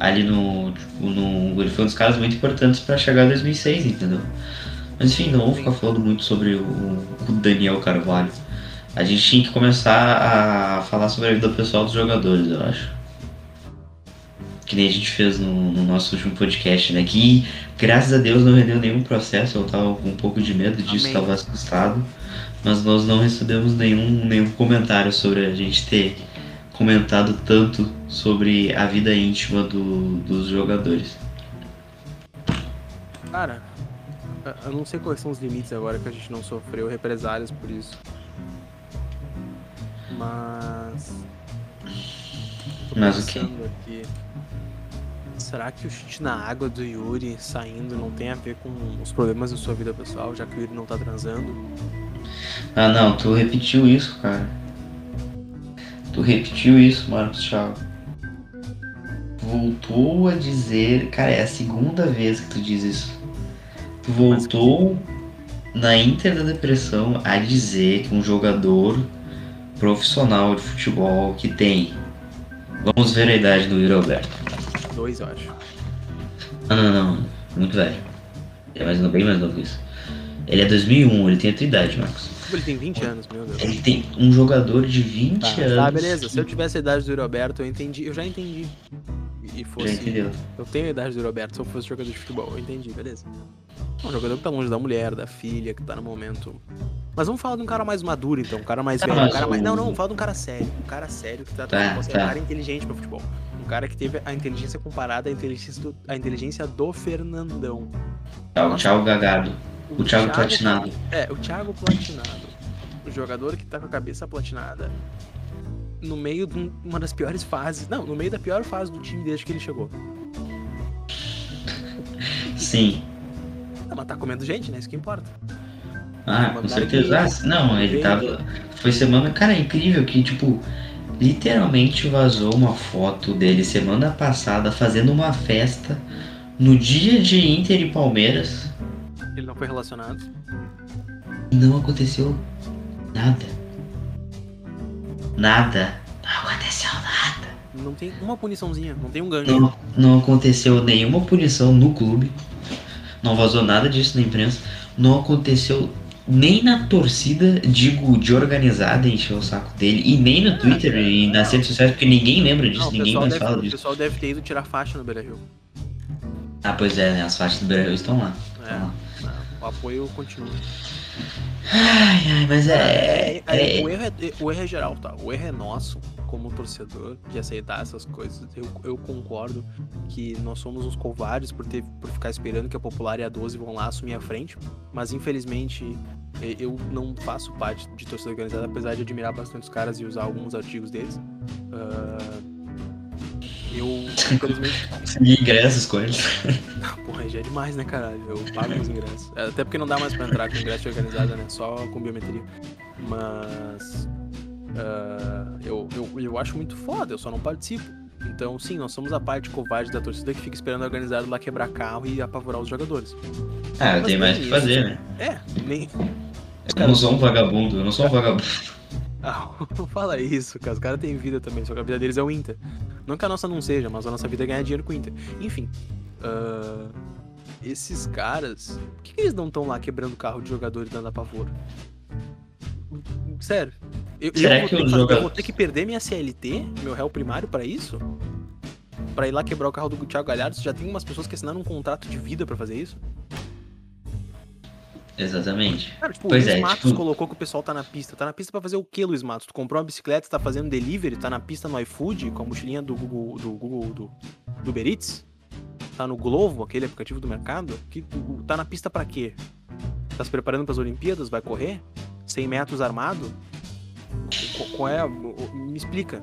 Ali no, tipo, no. Ele foi um dos caras muito importantes para chegar a 2006, entendeu? Mas enfim, não vou ficar falando muito sobre o, o Daniel Carvalho. A gente tinha que começar a falar sobre a vida pessoal dos jogadores, eu acho que nem a gente fez no, no, nosso último podcast, né? Que graças a Deus não rendeu nenhum processo, eu tava com um pouco de medo disso, Amém. tava assustado. Mas nós não recebemos nenhum, nenhum comentário sobre a gente ter comentado tanto sobre a vida íntima do, dos jogadores. Cara, eu não sei quais são os limites agora que a gente não sofreu represálias por isso. Mas. Mas o que? Aqui. Será que o chute na água do Yuri saindo não tem a ver com os problemas da sua vida pessoal, já que o Yuri não tá transando? Ah não, tu repetiu isso, cara. Tu repetiu isso, Marcos Thiago. Voltou a dizer. Cara, é a segunda vez que tu diz isso. Tu voltou na Inter da Depressão a dizer que um jogador profissional de futebol que tem. Vamos ver a idade do Yuri Alberto. 2, eu acho. Não, não, não. Muito velho. Ele é mais, bem mais novo que isso. Ele é 2001, ele tem a tua idade, Marcos. Ele tem 20 anos, meu Deus. Ele tem um jogador de 20 tá, anos. Tá, beleza. Se eu tivesse a idade do Roberto, eu entendi. Eu já entendi. E fosse. Já entendeu. Eu tenho a idade do Roberto se eu fosse jogador de futebol. Eu entendi, beleza. Um jogador que tá longe da mulher, da filha, que tá no momento. Mas vamos falar de um cara mais maduro, então. Um cara mais tá, velho. Um cara mais... Não, não, vamos falar de um cara sério. Um cara sério que tá, tá, tá. um cara inteligente pro futebol cara que teve a inteligência comparada à inteligência do, à inteligência do Fernandão. É, o Thiago Gagado. O, o Thiago, Thiago Platinado. É, o Thiago Platinado. O jogador que tá com a cabeça platinada no meio de uma das piores fases. Não, no meio da pior fase do time desde que ele chegou. Sim. Não, mas tá comendo gente, né? Isso que importa. Ah, com certeza. Ah, não, ele tava. Foi semana. Cara, é incrível que, tipo, literalmente vazou uma foto dele semana passada fazendo uma festa no dia de Inter e Palmeiras. Ele não foi relacionado. Não aconteceu nada. Nada. Não aconteceu nada. Não tem uma puniçãozinha, não tem um gancho. Não, não aconteceu nenhuma punição no clube. Não vazou nada disso na imprensa. Não aconteceu nem na torcida, digo, de organizada encheu o saco dele, e nem no Twitter é, e nas redes sociais, porque ninguém lembra disso, não, ninguém mais deve, fala disso. O pessoal deve ter ido tirar faixa no Beira Rio. Ah, pois é, né? As faixas do Beira Rio estão lá. É, lá. o apoio continua. Ai, ai, mas é, é, é, é, o, erro é, o erro é geral, tá? O erro é nosso, como torcedor, de aceitar essas coisas. Eu, eu concordo que nós somos uns covardes por, ter, por ficar esperando que a Popular e a 12 vão lá assumir a frente, mas infelizmente eu não faço parte de torcida organizada, apesar de admirar bastante os caras e usar alguns artigos deles. Uh, eu, infelizmente. Consegui ingressos com eles. Porra, já é demais, né, caralho? Eu pago os ingressos. Até porque não dá mais pra entrar com ingresso organizada, né? Só com biometria. Mas. Uh, eu, eu, eu acho muito foda, eu só não participo. Então, sim, nós somos a parte covarde da torcida que fica esperando a organizada lá quebrar carro e apavorar os jogadores. Ah, tenho mais o que fazer, né? É, nem. Eu não sou um vagabundo, eu não sou um vagabundo. Não fala isso, cara. Os caras têm vida também, só que a vida deles é o Inter. Não que a nossa não seja, mas a nossa vida é ganhar dinheiro com o Inter. Enfim. Uh, esses caras. Por que, que eles não estão lá quebrando carro de jogadores dando apavoro? Sério. Eu, Será eu vou que ter o fazer- jogador- eu vou ter que perder minha CLT, meu réu primário, pra isso? Pra ir lá quebrar o carro do Thiago Galhardo? Já tem umas pessoas que assinaram um contrato de vida pra fazer isso? Exatamente. Cara, tipo, Pois o Luiz é, Matos tipo- colocou que o pessoal tá na pista. Tá na pista pra fazer o quê, Luiz Matos? Tu comprou uma bicicleta, tá fazendo delivery, tá na pista no iFood, com a mochilinha do Google, do Google, do, do Uber Eats? Tá no Glovo, aquele aplicativo do mercado? Que, tu- tá na pista pra quê? Tá se preparando pras Olimpíadas? Vai correr? 100 metros armado? Qu- Qual é? Me explica.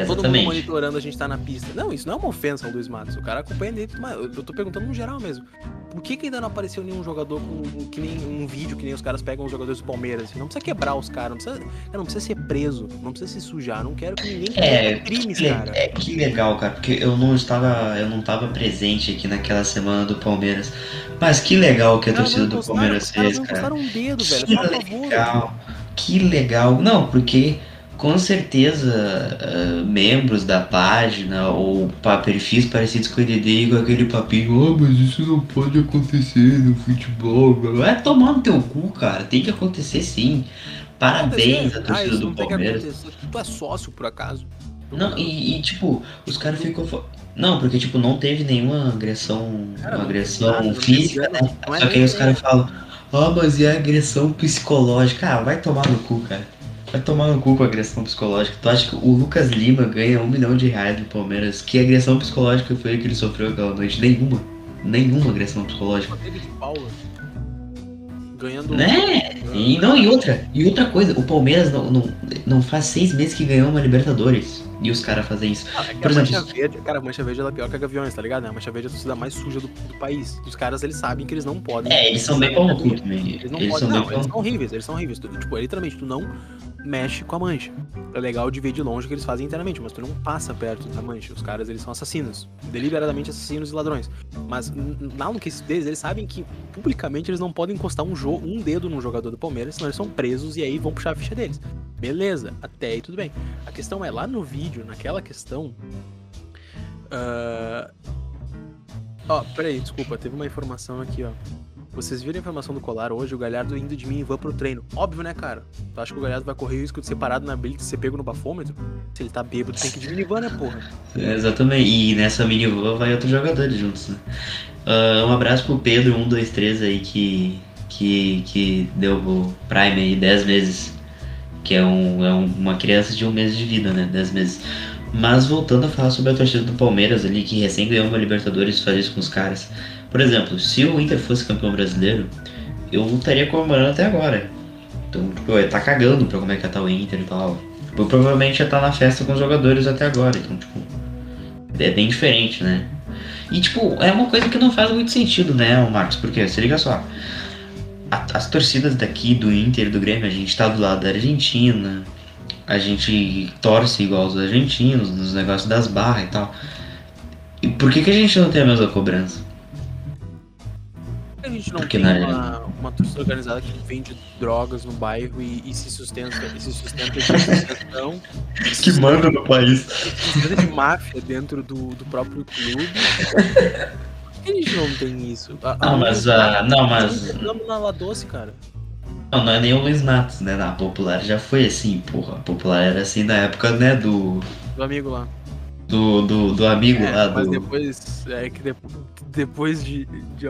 Tá todo mundo monitorando a gente tá na pista. Não, isso não é uma ofensa ao Luiz Matos. O cara acompanha dentro, mas eu tô perguntando no geral mesmo. Por que, que ainda não apareceu nenhum jogador com que nem um vídeo que nem os caras pegam os jogadores do Palmeiras? Não precisa quebrar os caras, não precisa, cara, não precisa ser preso, não precisa se sujar. Não quero que ninguém É, crimes, que, cara. é, que legal, cara, porque eu não estava, eu não estava presente aqui naquela semana do Palmeiras. Mas que legal que a torcida do Palmeiras fez, cara. um dedo, velho. Que legal, que legal. Não, porque com certeza ah, membros da página ou perfis parecidos com o EDD com aquele papinho, ah, mas isso não pode acontecer no futebol. Vai tomar no teu cu, cara. Tem que acontecer sim. Parabéns à Ah, torcida isso do Palmeiras. Tu é sócio, por acaso? Não, e, e, tipo, os caras ficam. Não, porque tipo, não teve nenhuma agressão, Cara, agressão nada, física, né? É Só que aí os caras falam, ah, mas é agressão psicológica. Ah, vai tomar no cu, cara. Vai tomar no cu com agressão psicológica. Tu acha que o Lucas Lima ganha um milhão de reais do Palmeiras? Que agressão psicológica foi que ele sofreu aquela noite? Nenhuma. Nenhuma agressão psicológica. De Paula. Ganhando. Né? E não, e outra, e outra coisa, o Palmeiras não, não, não faz seis meses que ganhou uma Libertadores. E os caras fazem isso. Ah, é Por a exemplo, mancha verde, cara, a mancha verde é pior que a Gaviões, tá ligado? A mancha verde é a torcida mais suja do, do país. Os caras, eles sabem que eles não podem. É, eles são bem pau no cu também. Eles não Eles podem. são Não, eles são horríveis, eles são horríveis. Tu- tipo, literalmente, tu não mexe com a mancha. É legal de ver de longe o que eles fazem internamente, mas tu não passa perto da mancha. Os caras, eles são assassinos. Deliberadamente assassinos e ladrões. Mas na maluquice deles, eles sabem que publicamente eles não podem encostar um, um dedo num jogador do Palmeiras, senão eles são presos e aí vão puxar a ficha deles. Beleza, até aí tudo bem. A questão é, lá no vídeo, naquela questão. ah, Ó, peraí, desculpa, teve uma informação aqui, ó. Vocês viram a informação do Colar hoje, o Galhardo indo de minivan pro treino. Óbvio, né, cara? Tu acha que o Galhardo vai correr o risco de ser parado na blitz e ser pego no bafômetro? Se ele tá bêbado, tem que ir de minivan, né, porra? É, exatamente. E nessa minivan vai outros jogadores juntos, né? Ah, um abraço pro Pedro 123 aí que, que, que deu o Prime aí 10 meses. Que é, um, é um- uma criança de um mês de vida, né? 10 meses. Mas voltando a falar sobre a torcida do Palmeiras ali, que recém ganhou uma Libertadores, fazer isso com os caras. Por exemplo, se o Inter fosse campeão brasileiro, eu estaria comemorando até agora. Então, tipo, eu ia tá cagando pra como é que tá o Inter e tal. Eu provavelmente ia estar na festa com os jogadores até agora. Então, tipo, é bem diferente, né? E, tipo, é uma coisa que não faz muito sentido, né, Marcos? Porque, se liga só. as torcidas daqui, do Inter do Grêmio, a gente tá do lado da Argentina. A gente torce igual os argentinos, nos negócios das barras e tal. E por que, que a gente não tem a mesma cobrança? Por que a gente não Porque tem na- uma, uma torcida organizada que vende drogas no bairro e, e se sustenta, e se sustenta de associação, Que manda no país. se sustenta de máfia dentro do, do próprio clube? Por que a gente não tem isso? A- a Não, mas, ah, Matos, não, mas- entramos na La Doce, cara. Não, não é nem o Luiz Matos, né? Na Popular já foi assim, porra. A Popular era assim na época, né, do. Do amigo lá. Do, do, do amigo É, lá, mas do. depois, é que de- depois de, de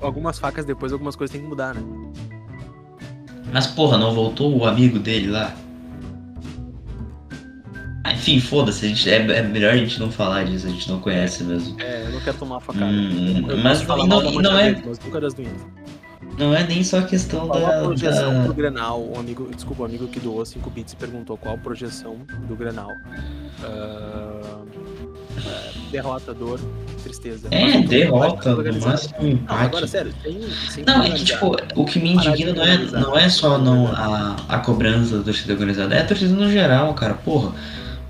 algumas facas, depois algumas coisas tem que mudar, né? Mas porra, não voltou o amigo dele lá? Ah, Enfim, foda-se, é, é melhor a gente não falar disso, a gente não conhece mesmo. É, eu não quero tomar facada. Hum, mas falar não- mal da Mancha não é- mas nunca das. Não é nem só a questão Qual a da. projeção da- pro Grenal? O amigo, desculpa, o amigo que doou 5 bits perguntou qual a projeção do Grenal. Ah, é, derrota, dor, tristeza. Mas É, tô- derrota, mas no máximo um Não, empate. agora, sério, tem. Não, é que tipo, o que me indigna não é, não é só não a, a cobrança da torcida organizada, é a torcida no geral, cara. Porra,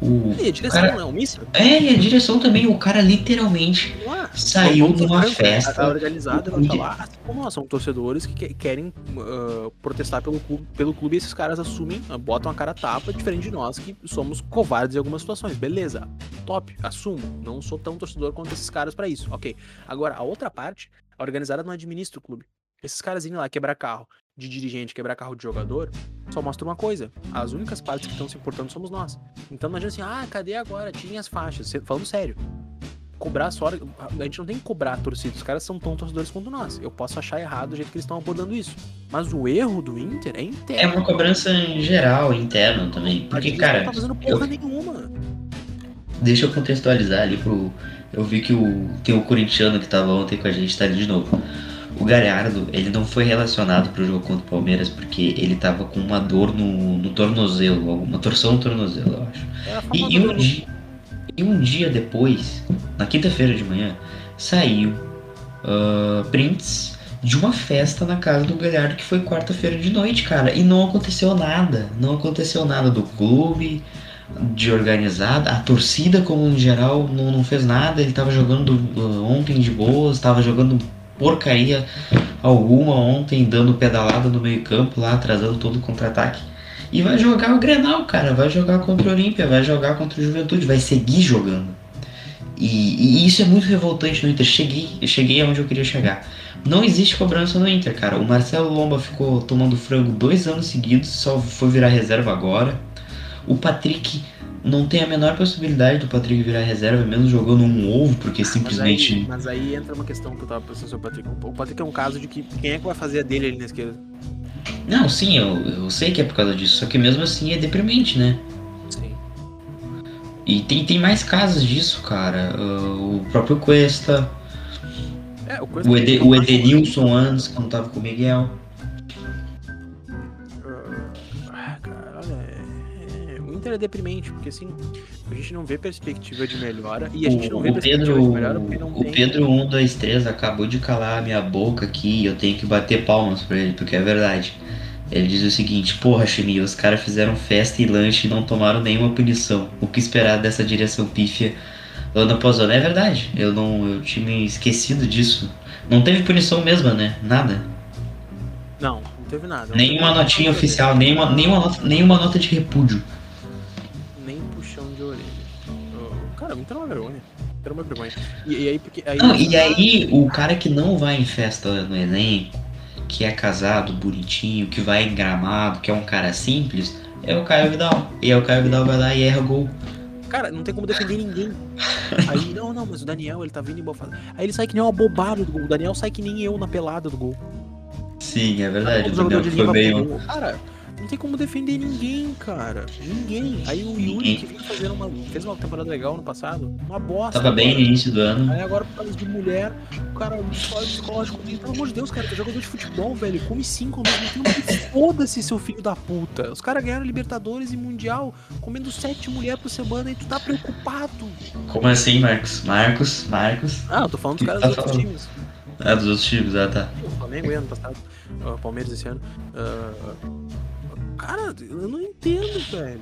o. E a direção, cara- né? O míssil? É, e a direção também, o cara literalmente Não é? saiu ser numa francos, festa. A organizada vai falar, assim como são torcedores que que- querem ah, protestar pelo clube, pelo clube e esses caras assumem, ah, botam a cara tapa, diferente de nós que somos covardes em algumas situações. Beleza, top, assumo. Não sou tão torcedor quanto esses caras pra isso, ok. Agora, a outra parte, a organizada não administra o clube. Esses caras indo lá quebrar carro de dirigente, quebrar carro de jogador, só mostra uma coisa. As únicas partes que estão se importando somos nós. Então não adianta assim, ah, cadê agora? Tirem as faixas. Falando sério. Cobrar só. A gente não tem que cobrar a torcida. Os caras são tão torcedores quanto nós. Eu posso achar errado o jeito que eles estão abordando isso. Mas o erro do Inter é interno. É uma cobrança em geral, interno também. Porque, cara. Não tá fazendo porra eu... nenhuma. Deixa eu contextualizar ali pro. Eu vi que o, tem o corintiano que tava ontem com a gente, tá ali de novo. O Galhardo, ele não foi relacionado pro jogo contra o Palmeiras porque ele tava com uma dor no, no tornozelo, alguma torção no tornozelo, eu acho. E, e, um dia, e um dia depois, na quinta-feira de manhã, saiu uh, prints de uma festa na casa do Galhardo que foi quarta-feira de noite, cara. E não aconteceu nada. Não aconteceu nada do clube, de organizada. A torcida, como em geral, não, não fez nada. Ele tava jogando uh, ontem de boas, tava jogando porcaria alguma ontem, dando pedalada no meio-campo lá, atrasando todo o contra-ataque. E vai jogar o Grenal, cara. Vai jogar contra o Olímpia, vai jogar contra o Juventude, vai seguir jogando. E, e, isso é muito revoltante no Inter. Cheguei, cheguei aonde eu queria chegar. Não existe cobrança no Inter, cara. O Marcelo Lomba ficou tomando frango dois anos seguidos, só foi virar reserva agora. O Patrick não tem a menor possibilidade do Patrick virar reserva, mesmo jogando um ovo, porque simplesmente. Mas aí, mas aí, entra uma questão que eu tava pensando sobre o Patrick. O Patrick é um caso de que quem é que vai fazer a dele ali na esquerda? Não, sim, eu, eu sei que é por causa disso, só que mesmo assim é deprimente, né? Sim. E tem, tem mais casos disso, cara. Uh, o próprio Cuesta. É, o, Cuesta o, o Edenilson antes, quando tava com o Miguel. É deprimente, porque assim, a gente não vê perspectiva de melhora e a gente não vê o perspectiva Pedro, de melhora porque não o tem... Pedro 123 acabou de calar a minha boca aqui e eu tenho que bater palmas pra ele, porque é verdade. Ele diz o seguinte, porra, Chimi, os caras fizeram festa e lanche e não tomaram nenhuma punição. O que esperar dessa direção pífia ano após ano? É verdade, eu não eu tinha me esquecido disso. Não teve punição mesmo, né? Nada. Não, não teve nada. Nenhuma notinha oficial, nenhuma, nenhuma, nota, nenhuma nota de repúdio. Cara, muito uma vergonha. Era uma vergonha. E, e aí, porque. Aí, não, e aí, o cara que não vai em festa no elenco, que é casado, bonitinho, que vai em gramado, que é um cara simples, é o Caio Vidal. E aí o Caio Vidal vai lá e erra gol. Cara, não tem como defender ninguém. Aí, não, não, mas o Daniel, ele tá vindo em boa fase. Aí ele sai que nem uma bobada do gol. O Daniel sai que nem eu na pelada do gol. Sim, é verdade. o Daniel foi meio. Cara, não tem como defender ninguém, cara. Ninguém. Aí o Yuri que veio fazer uma. fez uma temporada legal no passado. Uma bosta. Tava bem no início do ano. Aí agora, por causa de mulher, o cara escola psicológico dele. Pelo amor de Deus, cara, tu é jogador de futebol, velho. Come cinco ao mesmo tempo. Foda-se, seu filho da puta. Os caras ganharam Libertadores e Mundial comendo sete mulheres por semana e tu tá preocupado. Como assim, Marcos? Marcos, Marcos. Ah, eu tô falando dos caras tá dos outros times. Ah, dos outros times, ah tá. O Flamengo ano passado. O Palmeiras esse ano. Uh, Cara, eu não entendo, velho.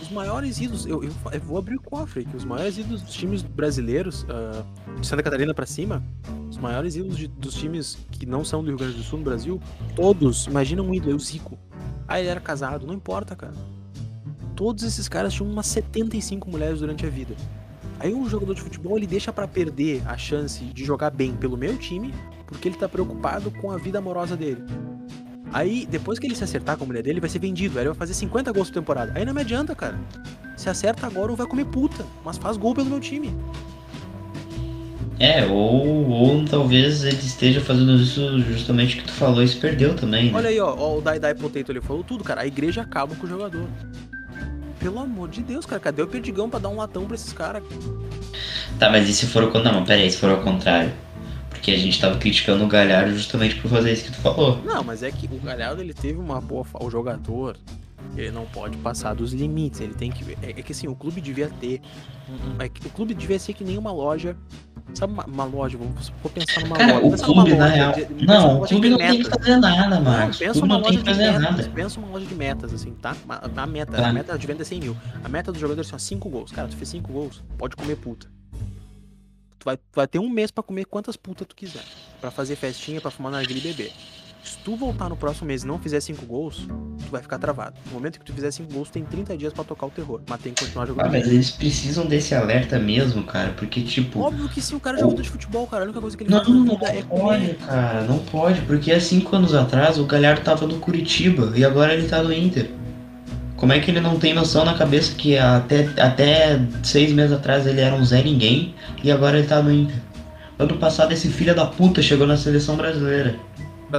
Os maiores ídolos, eu, eu, eu vou abrir o cofre aqui. Os maiores ídolos dos times brasileiros, uh, de Santa Catarina para cima, os maiores ídolos de, dos times que não são do Rio Grande do Sul no Brasil, todos, imagina um ídolo, é o Zico. Ah, ele era casado, não importa, cara. Todos esses caras tinham umas 75 mulheres durante a vida. Aí um jogador de futebol ele deixa para perder a chance de jogar bem pelo meu time, porque ele tá preocupado com a vida amorosa dele. Aí, depois que ele se acertar com a mulher dele, vai ser vendido. Aí ele vai fazer 50 gols por temporada. Aí não me adianta, cara. Se acerta agora ou vai comer puta. Mas faz gol pelo meu time. É, ou, ou talvez ele esteja fazendo isso justamente o que tu falou e se perdeu também. Né? Olha aí, ó, ó o Dai Dai Potato ele falou tudo, cara. A igreja acaba com o jogador. Pelo amor de Deus, cara, cadê o perdigão pra dar um latão pra esses caras? Tá, mas e se for o. Não, pera aí, se for ao contrário que a gente tava criticando o Galhardo justamente por fazer isso que tu falou. Não, mas é que o Galhardo ele teve uma boa. O jogador, ele não pode passar dos limites. Ele tem que. É, é que assim, o clube devia ter. é que, o clube devia ser que nem uma loja. Sabe uma, uma loja? Vamos vou pensar numa Cara, loja. O clube, na real. De, não, o clube não tem que fazer nada, Marcos. Não, pensa uma loja de metas. Nada. Pensa uma loja de metas, assim, tá? A, meta, tá. a meta de venda é 100 mil. A meta do jogador é só 5 gols. Cara, tu fez 5 gols, pode comer puta. Tu vai, tu vai ter um mês para comer quantas putas tu quiser. para fazer festinha, para fumar narguilha e beber. Se tu voltar no próximo mês e não fizer 5 gols, tu vai ficar travado. No momento que tu fizer 5 gols, tu tem 30 dias pra tocar o terror. Mas tem que continuar jogando. Ah, mas eles precisam desse alerta mesmo, cara, porque tipo. Óbvio que sim, o cara é jogador de futebol, cara. A única coisa que ele Não, não vida é pode, comer. cara, não pode, porque há cinco anos atrás o Galhardo tava no Curitiba e agora ele tá no Inter. Como é que ele não tem noção na cabeça que até, até seis meses atrás ele era um Zé Ninguém e agora ele tá no Inter? Ano passado esse filho da puta chegou na seleção brasileira.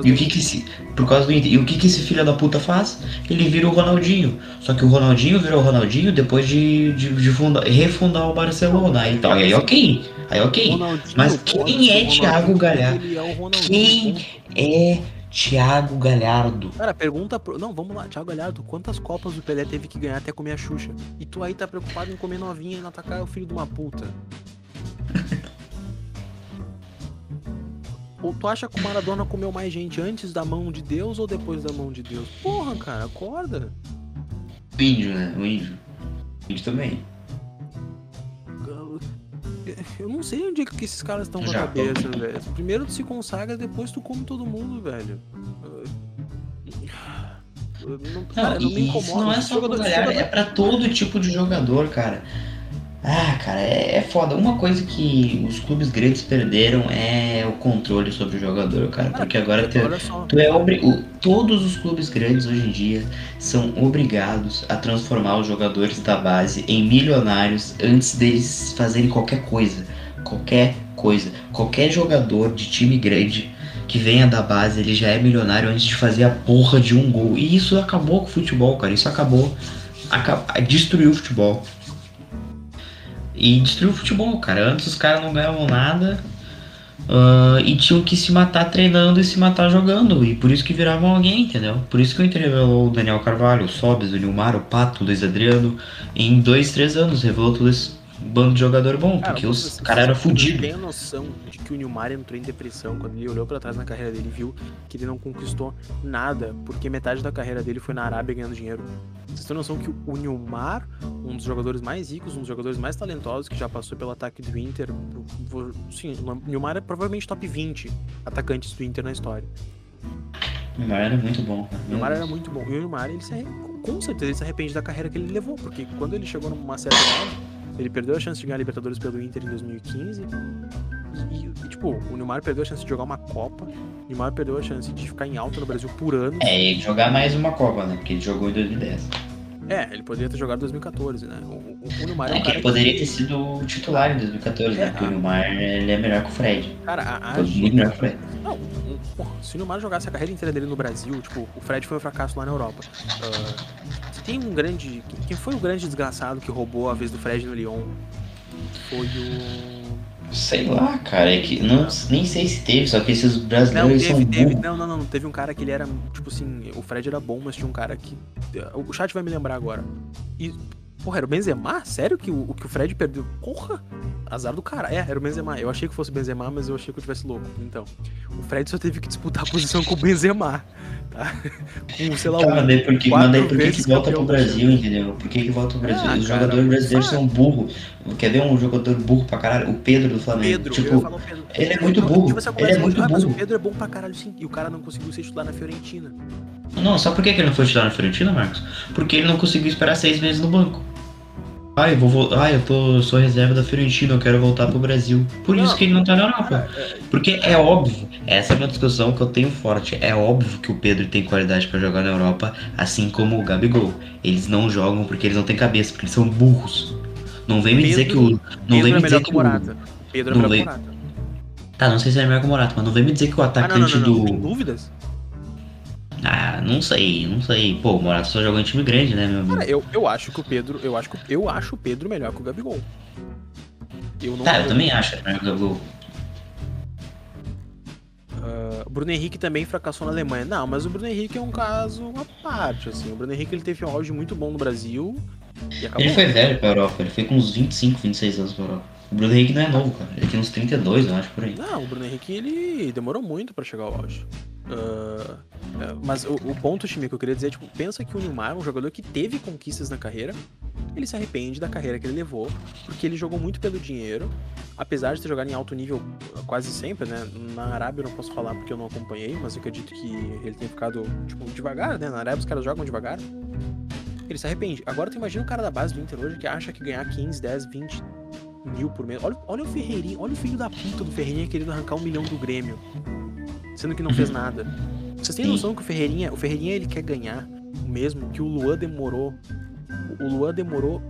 E o que que esse, por causa do Inter, e o que que esse filho da puta faz? Ele vira o Ronaldinho. Só que o Ronaldinho virou o Ronaldinho depois de, de, de funda- refundar o Barcelona. Aí, então, aí ok, aí ok. Ronaldinho, Mas quem é Thiago Galhardo? É. Quem é Thiago Galhardo? Cara, pergunta pro. Não, vamos lá, Thiago Galhardo, quantas copas o Pelé teve que ganhar até comer a Xuxa? E tu aí tá preocupado em comer novinha e não atacar o filho de uma puta. ou tu acha que o Maradona comeu mais gente antes da mão de Deus ou depois da mão de Deus? Porra, cara, acorda. O índio, né? O índio. O índio também. Eu- não sei onde é que esses caras estão com a cabeça, velho. Primeiro tu se consagra, depois tu come todo mundo, velho. Não, Não, cara, não me e incomoda. isso não é só jogador- Galhardo, é jogador- pra todo tipo de jogador, cara. Ah, cara, é, é foda. Uma coisa que os clubes grandes perderam é o controle sobre o jogador, cara. Porque agora só. Tu é obri... o- Todos os clubes grandes hoje em dia são obrigados a transformar os jogadores da base em milionários antes deles fazerem qualquer coisa. Qualquer coisa. Qualquer jogador de time grande que venha da base, ele já é milionário antes de fazer a porra de um gol. E isso acabou com o futebol, cara. Isso acabou. Aca... Destruiu o futebol. E destruiu o futebol, cara. Antes os caras não ganhavam nada. Ah, e tinham que se matar treinando e se matar jogando. E por isso que viravam alguém, entendeu? Por isso que o Inter revelou o Daniel Carvalho, o Sobes, o Nilmar, o Pato, o Luiz Adriano. Em dois, três anos revelou todo bando de jogador bom, porque os caras eram vocês fudidos. têm a noção de que o Nilmar entrou em depressão quando ele olhou pra trás na carreira dele e viu que ele não conquistou nada, porque metade da carreira dele foi na Arábia ganhando dinheiro. Vocês têm noção que o Nilmar, um dos jogadores mais ricos, um dos jogadores mais talentosos que já passou pelo ataque do Inter, sim, o Nilmar é provavelmente top 20 atacantes do Inter na história. O Nilmar era muito bom, cara. O Neymar era muito bom. E o Neymar, ele se com certeza, ele se arrepende da carreira que ele levou, porque quando ele chegou numa certa idade, ele perdeu a chance de ganhar a Libertadores pelo Inter em 2015. E, e, tipo, o Neymar perdeu a chance de jogar uma Copa. O Neymar perdeu a chance de ficar em alta no Brasil por anos. É, e jogar mais uma Copa, né? Porque ele jogou em 2010. É, ele poderia ter jogado em 2014, né? O, o, o Neymar é É um que ele poderia ter sido titular em 2014, né? É, Porque o ah. Neymar ele é melhor que o Fred. Cara, a, a muito melhor que o Fred. Não, um- porra, se o Neymar jogasse a carreira inteira dele no Brasil, tipo, o Fred foi um fracasso lá na Europa. Se tem um grande. quem- foi o grande desgraçado que roubou a vez do Fred no Lyon? Foi o. Sei lá, cara. É que não, nem sei se teve, só que esses Não, brasileiros teve, são teve. Não, não, não, não. Teve um cara que ele era, tipo assim, o Fred era bom, mas tinha um cara que. O chat vai me lembrar agora. E. Porra, era o Benzema? Sério que o, que o Fred perdeu? Porra! Azar do cara. É, era o Benzema. Eu achei que fosse o Benzema, mas eu achei que eu tivesse louco. Então, o Fred só teve que disputar a posição com o Benzema. Tá? Com, sei lá, Tá, um- mas daí por que, quatro mas daí por que, volta pro da Brasil, entendeu? Por que, que volta pro Brasil? Ah, Os cara, jogadores brasileiros sabe? são burros. Quer ver um jogador burro pra caralho? O Pedro do Flamengo. Pedro, tipo, Pedro. ele é muito eu burro, essa ele é muito ah, Mas o burro. Pedro é bom pra caralho sim. E o cara não conseguiu ser titular na Fiorentina. Não, sabe por que que ele não foi titular na Fiorentina, Marcos? Porque ele não conseguiu esperar seis meses no banco. Ah, eu vou voltar. Ah, eu tô, sou reserva da Fiorentina, eu quero voltar pro Brasil. Por Não, isso que ele não tá na Europa. Cara, é, Porque é óbvio, essa é uma discussão que eu tenho forte. É óbvio que o Pedro tem qualidade pra jogar na Europa, assim como o Gabigol. Eles não jogam porque eles não têm cabeça, porque eles são burros. Não vem me dizer que Pedro- o. Não Pedro vem é me dizer que que o. Pedro é não melhor. Morata. Tá, não sei se é melhor que o Morata, mas não vem me dizer que o Ah, não, não, atacante não, não. Tem do. dúvidas? Ah, não sei, não sei. Pô, o Morata só jogou em time grande, né, meu amigo? Cara, eu, eu acho que o Pedro. Eu acho, que, eu acho o Pedro melhor que o Gabigol. Eu não. Tá, eu também acho, né, Gabigol. Ah, o Bruno Henrique também fracassou na Alemanha. Não, mas o Bruno Henrique é um caso à parte, assim. O Bruno Henrique ele teve um auge muito bom no Brasil. Ele foi velho pra Europa, ele foi com uns 25, 26 anos pra Europa. O Bruno Henrique não é novo, cara. Ele tem uns 32, eu acho, por aí. Não, o Bruno Henrique ele demorou muito pra chegar ao auge. É, mas o, o ponto, time, que eu queria dizer é, tipo, pensa que o Neymar é um jogador que teve conquistas na carreira, ele se arrepende da carreira que ele levou, porque ele jogou muito pelo dinheiro, apesar de ter jogado em alto nível quase sempre, né? Na Arábia eu não posso falar porque eu não acompanhei, mas eu acredito que ele tenha ficado, tipo, devagar, né? Na Arábia os caras jogam devagar. Ele se arrepende. Agora tu imagina o cara da base do Inter hoje que acha que ganhar 15, 10, 20 mil por mês. Olha, olha o Ferreirinha, olha o filho da puta do Ferreirinha querendo arrancar um milhão do Grêmio. Sendo que não fez nada. Vocês têm noção que o Ferreirinha, o Ferreirinha ele quer ganhar o mesmo que o Luan demorou. O Luan demorou.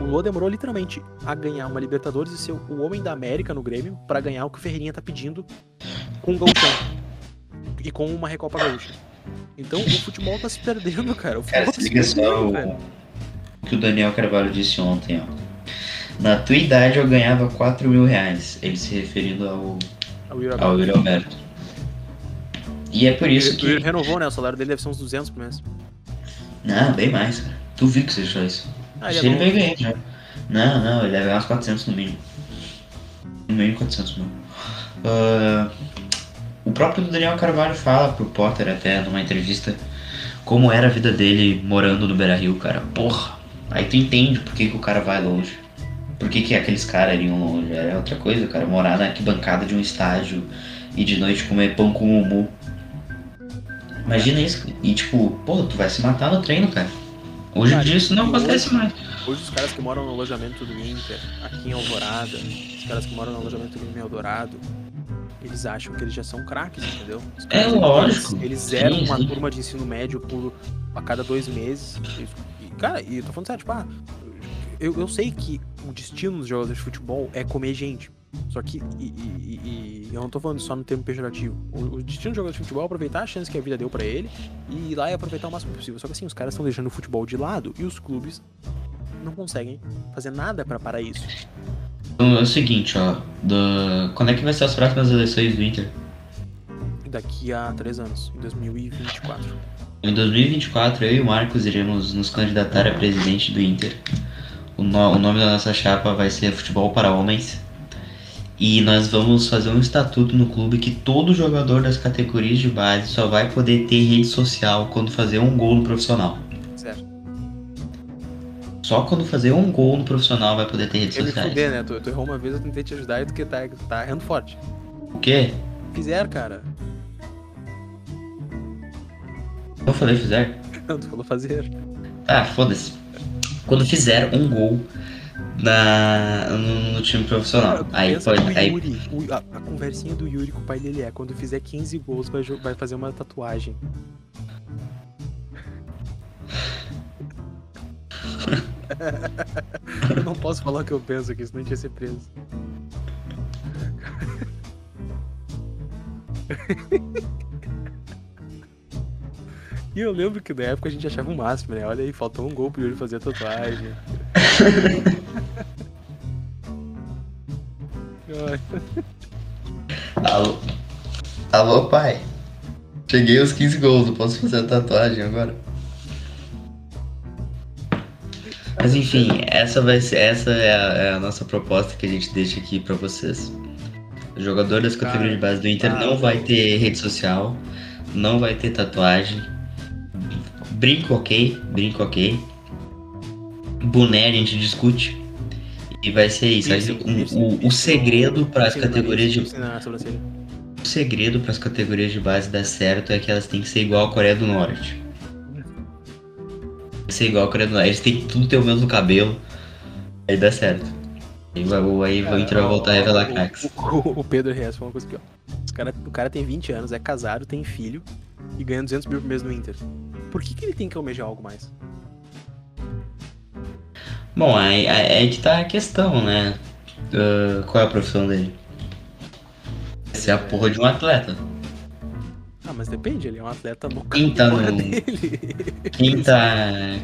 O Luan demorou literalmente a ganhar uma Libertadores e ser o homem da América no Grêmio para ganhar o que o Ferreirinha tá pedindo com o Gauchão. E com uma Recopa Gaúcha. Então o futebol tá se perdendo, cara. O futebol Cara, tá se liga só o que o Daniel Carvalho disse ontem, ó. Na tua idade eu ganhava 4 mil reais. Ele se referindo ao, ao Yuri Alberto. E é por isso Ele- ele que. renovou, né? O salário dele deve ser uns 200 por mês. Não, bem mais, cara. Duvido que seja isso. Ah, ele é ele vai ganhar já. Não, não, ele deve ganhar uns 400 no mínimo. No mínimo 400 mil. Ah, o próprio Daniel Carvalho fala pro Potter até numa entrevista como era a vida dele morando no Beira Rio, cara. Porra, aí tu entende por que, que o cara vai longe. Por que, que aqueles caras iriam longe? É outra coisa, cara. Morar na arquibancada de um estádio e de noite comer pão com mumu. Imagina isso. E tipo, pô, tu vai se matar no treino, cara. Hoje em dia isso não acontece hoje- mais. Hoje os caras que moram no alojamento do Inter, aqui em Alvorada, os caras que moram no alojamento do Grêmio Eldorado, eles acham que eles já são craques, entendeu? É lógico. Eles, eles zeram Sim, uma sim. turma de ensino médio por a cada dois meses. E, cara, e eu tô falando sério, tipo, ah, eu, eu sei que o destino dos jogadores de futebol é comer gente. Só que, e, e- e- eu não tô falando só no termo pejorativo. O, o destino do jogador de futebol é aproveitar a chance que a vida deu pra ele e ir lá e aproveitar o máximo possível. Só que assim, os caras estão deixando o futebol de lado e os clubes não conseguem fazer nada pra parar isso. Então, é o seguinte, ó. do- Quando é que vai ser as próximas eleições do Inter? Daqui a três anos, em 2024. Em 2024, eu e o Marcos iremos nos candidatar a presidente do Inter. O, no- o nome da nossa chapa vai ser Futebol para Homens. E nós vamos fazer um estatuto no clube que todo jogador das categorias de base só vai poder ter rede social quando fazer um gol no profissional. Certo. Só quando fazer um gol no profissional vai poder ter redes Eu me sociais. fuder, né? Tu, tu errou uma vez, eu tentei te ajudar e tu que tá, tá errando forte. O quê? Fizer, cara. Eu falei, fizer? Não, tu falou fazer. Ah, foda-se. Quando fizer um gol na, no, no time profissional. Aí pode. Aí, Yuri, o- a, a conversinha do Yuri com o pai dele é: quando fizer 15 gols, vai, vai fazer uma tatuagem. eu não posso falar o que eu penso aqui, senão a gente ia ser preso. E eu lembro que na época a gente achava o máximo, né? Olha aí, faltou um gol pro Yuri fazer a tatuagem. Alô? Alô, pai? Cheguei aos 15 gols, eu posso fazer a tatuagem agora. Mas enfim, essa vai ser, essa é a, é a nossa proposta que a gente deixa aqui pra vocês. O jogador das categorias de base do Inter não vai ter rede social, não vai ter tatuagem. Brinco ok, brinco ok. Boné a gente discute. E vai ser isso. O, o, segredo para as categorias de o segredo para as categorias de base dar certo é que elas têm que ser igual a Coreia do Norte. Tem que ser igual a Coreia do Norte. Eles têm que tudo ter o mesmo cabelo. Aí dá certo. Aí, vai, aí o Inter vai voltar a revelar o, craques. o, o Pedro Reis falou uma coisa aqui, ó. Os cara, o cara tem 20 anos, é casado, tem filho e ganha 200 mil por mês no Inter. Por que, que ele tem que almejar algo mais? Bom, aí, aí, que tá a questão, né? Ah, qual é a profissão dele? Ser a porra de um atleta. Ah, mas depende, ele é um atleta no Quem tá no-. Quem tá.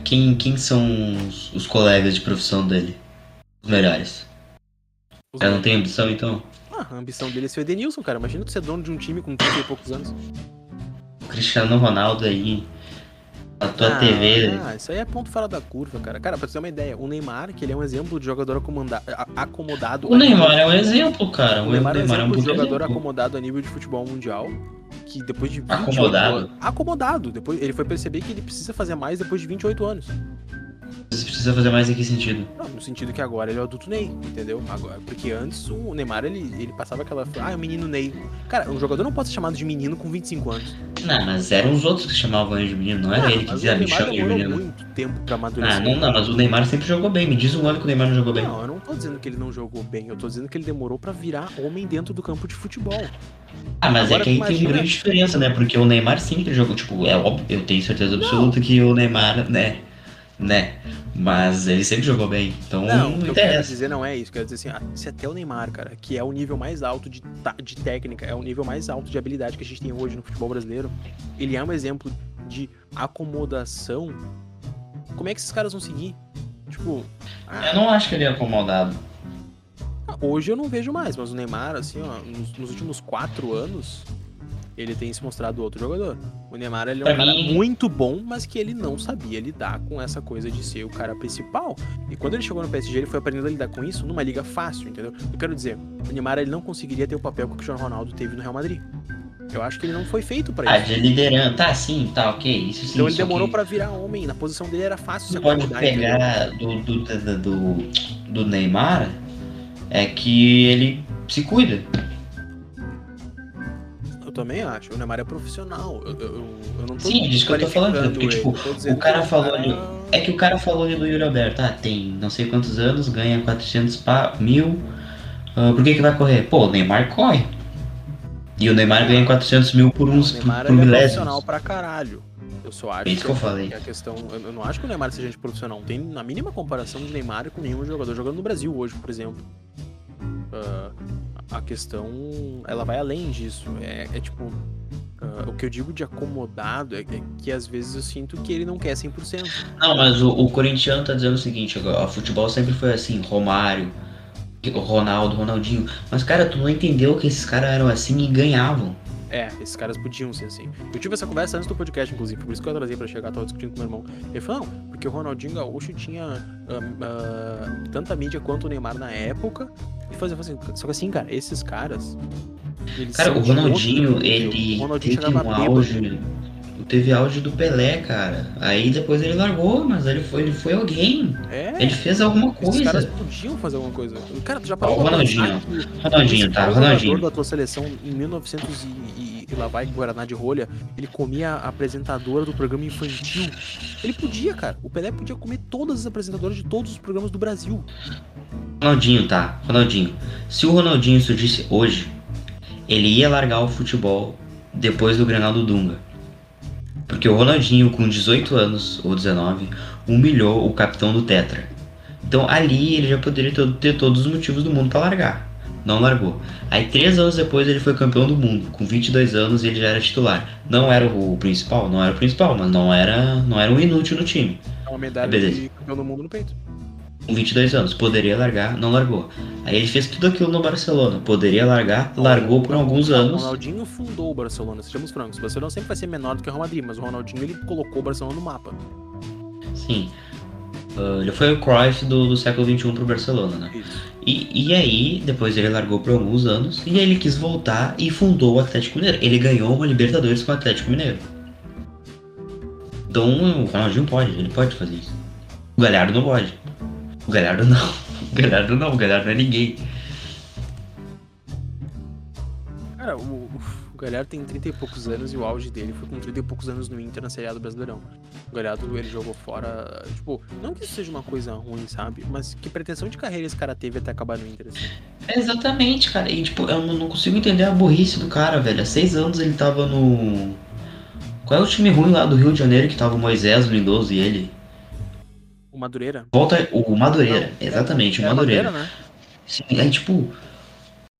Quem, quem são os, os colegas de profissão dele? Os melhores. Os- Já não tem ambição então? Ah, a ambição dele é ser o Edenilson, cara. Imagina tu ser dono de um time com 30 e poucos anos. O Cristiano Ronaldo aí. A tua ah, TV. Ah, isso aí é ponto fora da curva, cara. Cara, pra você ter uma ideia, o Neymar, que ele é um exemplo de jogador acomodado. O Neymar é um exemplo, cara. O Neymar é um exemplo um de jogador exemplo. acomodado a nível de futebol mundial. Que depois de 28 Acomodado? anos. Acomodado. Depois, ele foi perceber que ele precisa fazer mais depois de 28 anos. Precisa fazer mais em que sentido? Não, no sentido que agora ele é o adulto Ney, entendeu? Agora, porque antes o Neymar ele, ele passava aquela. Ah, é o menino Ney. Cara, um jogador não pode ser chamado de menino com 25 anos. Não, mas eram os outros que chamavam ele de menino, não era Ah, ele que dizia o me chama de menino. muito tempo pra amadurecer. Ah, não, não, mas o Neymar sempre jogou bem. Me diz um ano que o Neymar não jogou bem. Não, eu não tô dizendo que ele não jogou bem, eu tô dizendo que ele demorou pra virar homem dentro do campo de futebol. Ah, mas Agora é que aí tem imagina- uma grande diferença, né? Porque o Neymar sempre jogou, tipo, é óbvio, eu tenho certeza absoluta que o Neymar, né? Né? Mas ele sempre jogou bem. Então Não, não, o que eu quero dizer não é isso. Quero dizer assim, ah, se até o Neymar, cara, que é o nível mais alto de, de técnica, é o nível mais alto de habilidade que a gente tem hoje no futebol brasileiro, ele é um exemplo de acomodação. Como é que esses caras vão seguir? Tipo, ah, Eu não acho que ele é acomodado. hoje eu não vejo mais, mas o Neymar, assim, ó, nos, nos últimos quatro anos, ele tem se mostrado outro jogador. O Neymar, ele é um Pra cara mim- muito bom, mas que ele não sabia lidar com essa coisa de ser o cara principal. E quando ele chegou no PSG, ele foi aprendendo a lidar com isso numa liga fácil, entendeu? Eu quero dizer, o Neymar, ele não conseguiria ter o papel que o Cristiano Ronaldo teve no Real Madrid. Eu acho que ele não foi feito pra Ah, isso. de liderança. Tá, sim, tá, ok. Isso sim. Então ele demorou que pra virar homem. Na posição dele era fácil se Você pode pegar do, do, do, do Neymar é que ele se cuida. Eu também acho. O Neymar é profissional. Eu, eu, eu não tô Sim, disso que eu tô falando, porque, tipo, o cara falou cara- É que o cara falou ali do Yuri Alberto, ah, tem não sei quantos anos, ganha 400 pa- mil, ah, por que que vai correr? Pô, o Neymar corre. E o Neymar ganha 400 mil por uns O Neymar por é profissional pra caralho. Eu só acho É isso que eu falei. que a questão. Eu não acho que o Neymar seja gente profissional. Não tem na mínima comparação de Neymar com nenhum jogador jogando no Brasil hoje, por exemplo. Ah, a questão. Ela vai além disso. É, é tipo. ah, o que eu digo de acomodado é, é que às vezes eu sinto que ele não quer 100%. Não, mas o, o corintiano tá dizendo o seguinte, o futebol sempre foi assim, Romário, Ronaldo, Ronaldinho. Mas, cara, tu não entendeu que esses caras eram assim e ganhavam. É, esses caras podiam ser assim. Eu tive essa conversa antes do podcast, inclusive, por isso que eu trazia pra chegar, tava discutindo com meu irmão. Ele falou, não, porque o Ronaldinho Gaúcho tinha ah, ah, tanta mídia quanto o Neymar na época. E fazia assim, só que assim, cara, esses caras. Cara, o outro Ronaldinho, nível. ele O Ronaldinho teve um bêbado. Teve auge do Pelé, cara. Aí depois ele largou, mas ele foi, ele foi alguém. É, Ele fez alguma esses caras coisa. podiam fazer alguma coisa. Cara, tu já parou o pra Ronaldinho, o Ronaldinho, tá? Ronaldinho. jogador da tua seleção em 1900 e, e, e lá vai Guaraná de rolha, ele comia a apresentadora do programa infantil. Ele podia, cara. O Pelé podia comer todas as apresentadoras de todos os programas do Brasil. Ronaldinho, tá? Ronaldinho. Se o Ronaldinho surgisse hoje, ele ia largar o futebol depois do Grenal do Dunga. Porque o Ronaldinho, com 18 anos ou 19, humilhou o capitão do Tetra. Então ali ele já poderia ter, todos os motivos do mundo pra largar. Não largou. Aí três anos depois ele foi campeão do mundo. Com 22 anos ele já era titular. Não era o principal, não era o principal, mas não era, não era um inútil no time. É uma medalha Beleza. de campeão do mundo no peito. Com 22 anos, poderia largar, não largou. Aí ele fez tudo aquilo no Barcelona, poderia largar, largou por alguns O anos. Ronaldinho fundou o Barcelona, sejamos francos. O Barcelona sempre vai ser menor do que o Real Madrid, mas o Ronaldinho ele colocou o Barcelona no mapa. Sim. Ah, ele foi o Cruyff do, do século XXI pro Barcelona, né? E, e aí, depois ele largou por alguns anos, e aí ele quis voltar e fundou o Atlético Mineiro. Ele ganhou uma Libertadores com o Atlético Mineiro. Então o Ronaldinho pode, ele pode fazer isso. O Galhardo não pode. O Galhardo não. O Galhardo não, o Galhardo não é ninguém. Cara, o, o Galhardo tem 30 e poucos anos e o auge dele foi com 30 e poucos anos no Inter na Série A do Brasileirão. O Galhardo, ele jogou fora, tipo, não que isso seja uma coisa ruim, sabe? Mas que pretensão de carreira esse cara teve até acabar no Inter, assim. Exatamente, cara. E tipo, eu não não consigo entender a burrice do cara, velho. Há seis anos ele tava no. Qual é o time ruim lá do Rio de Janeiro que tava o Moisés, o Lindoso e ele? Madureira. Volta o Madureira, Não, exatamente, o É, Madureira. né? Sim, aí tipo,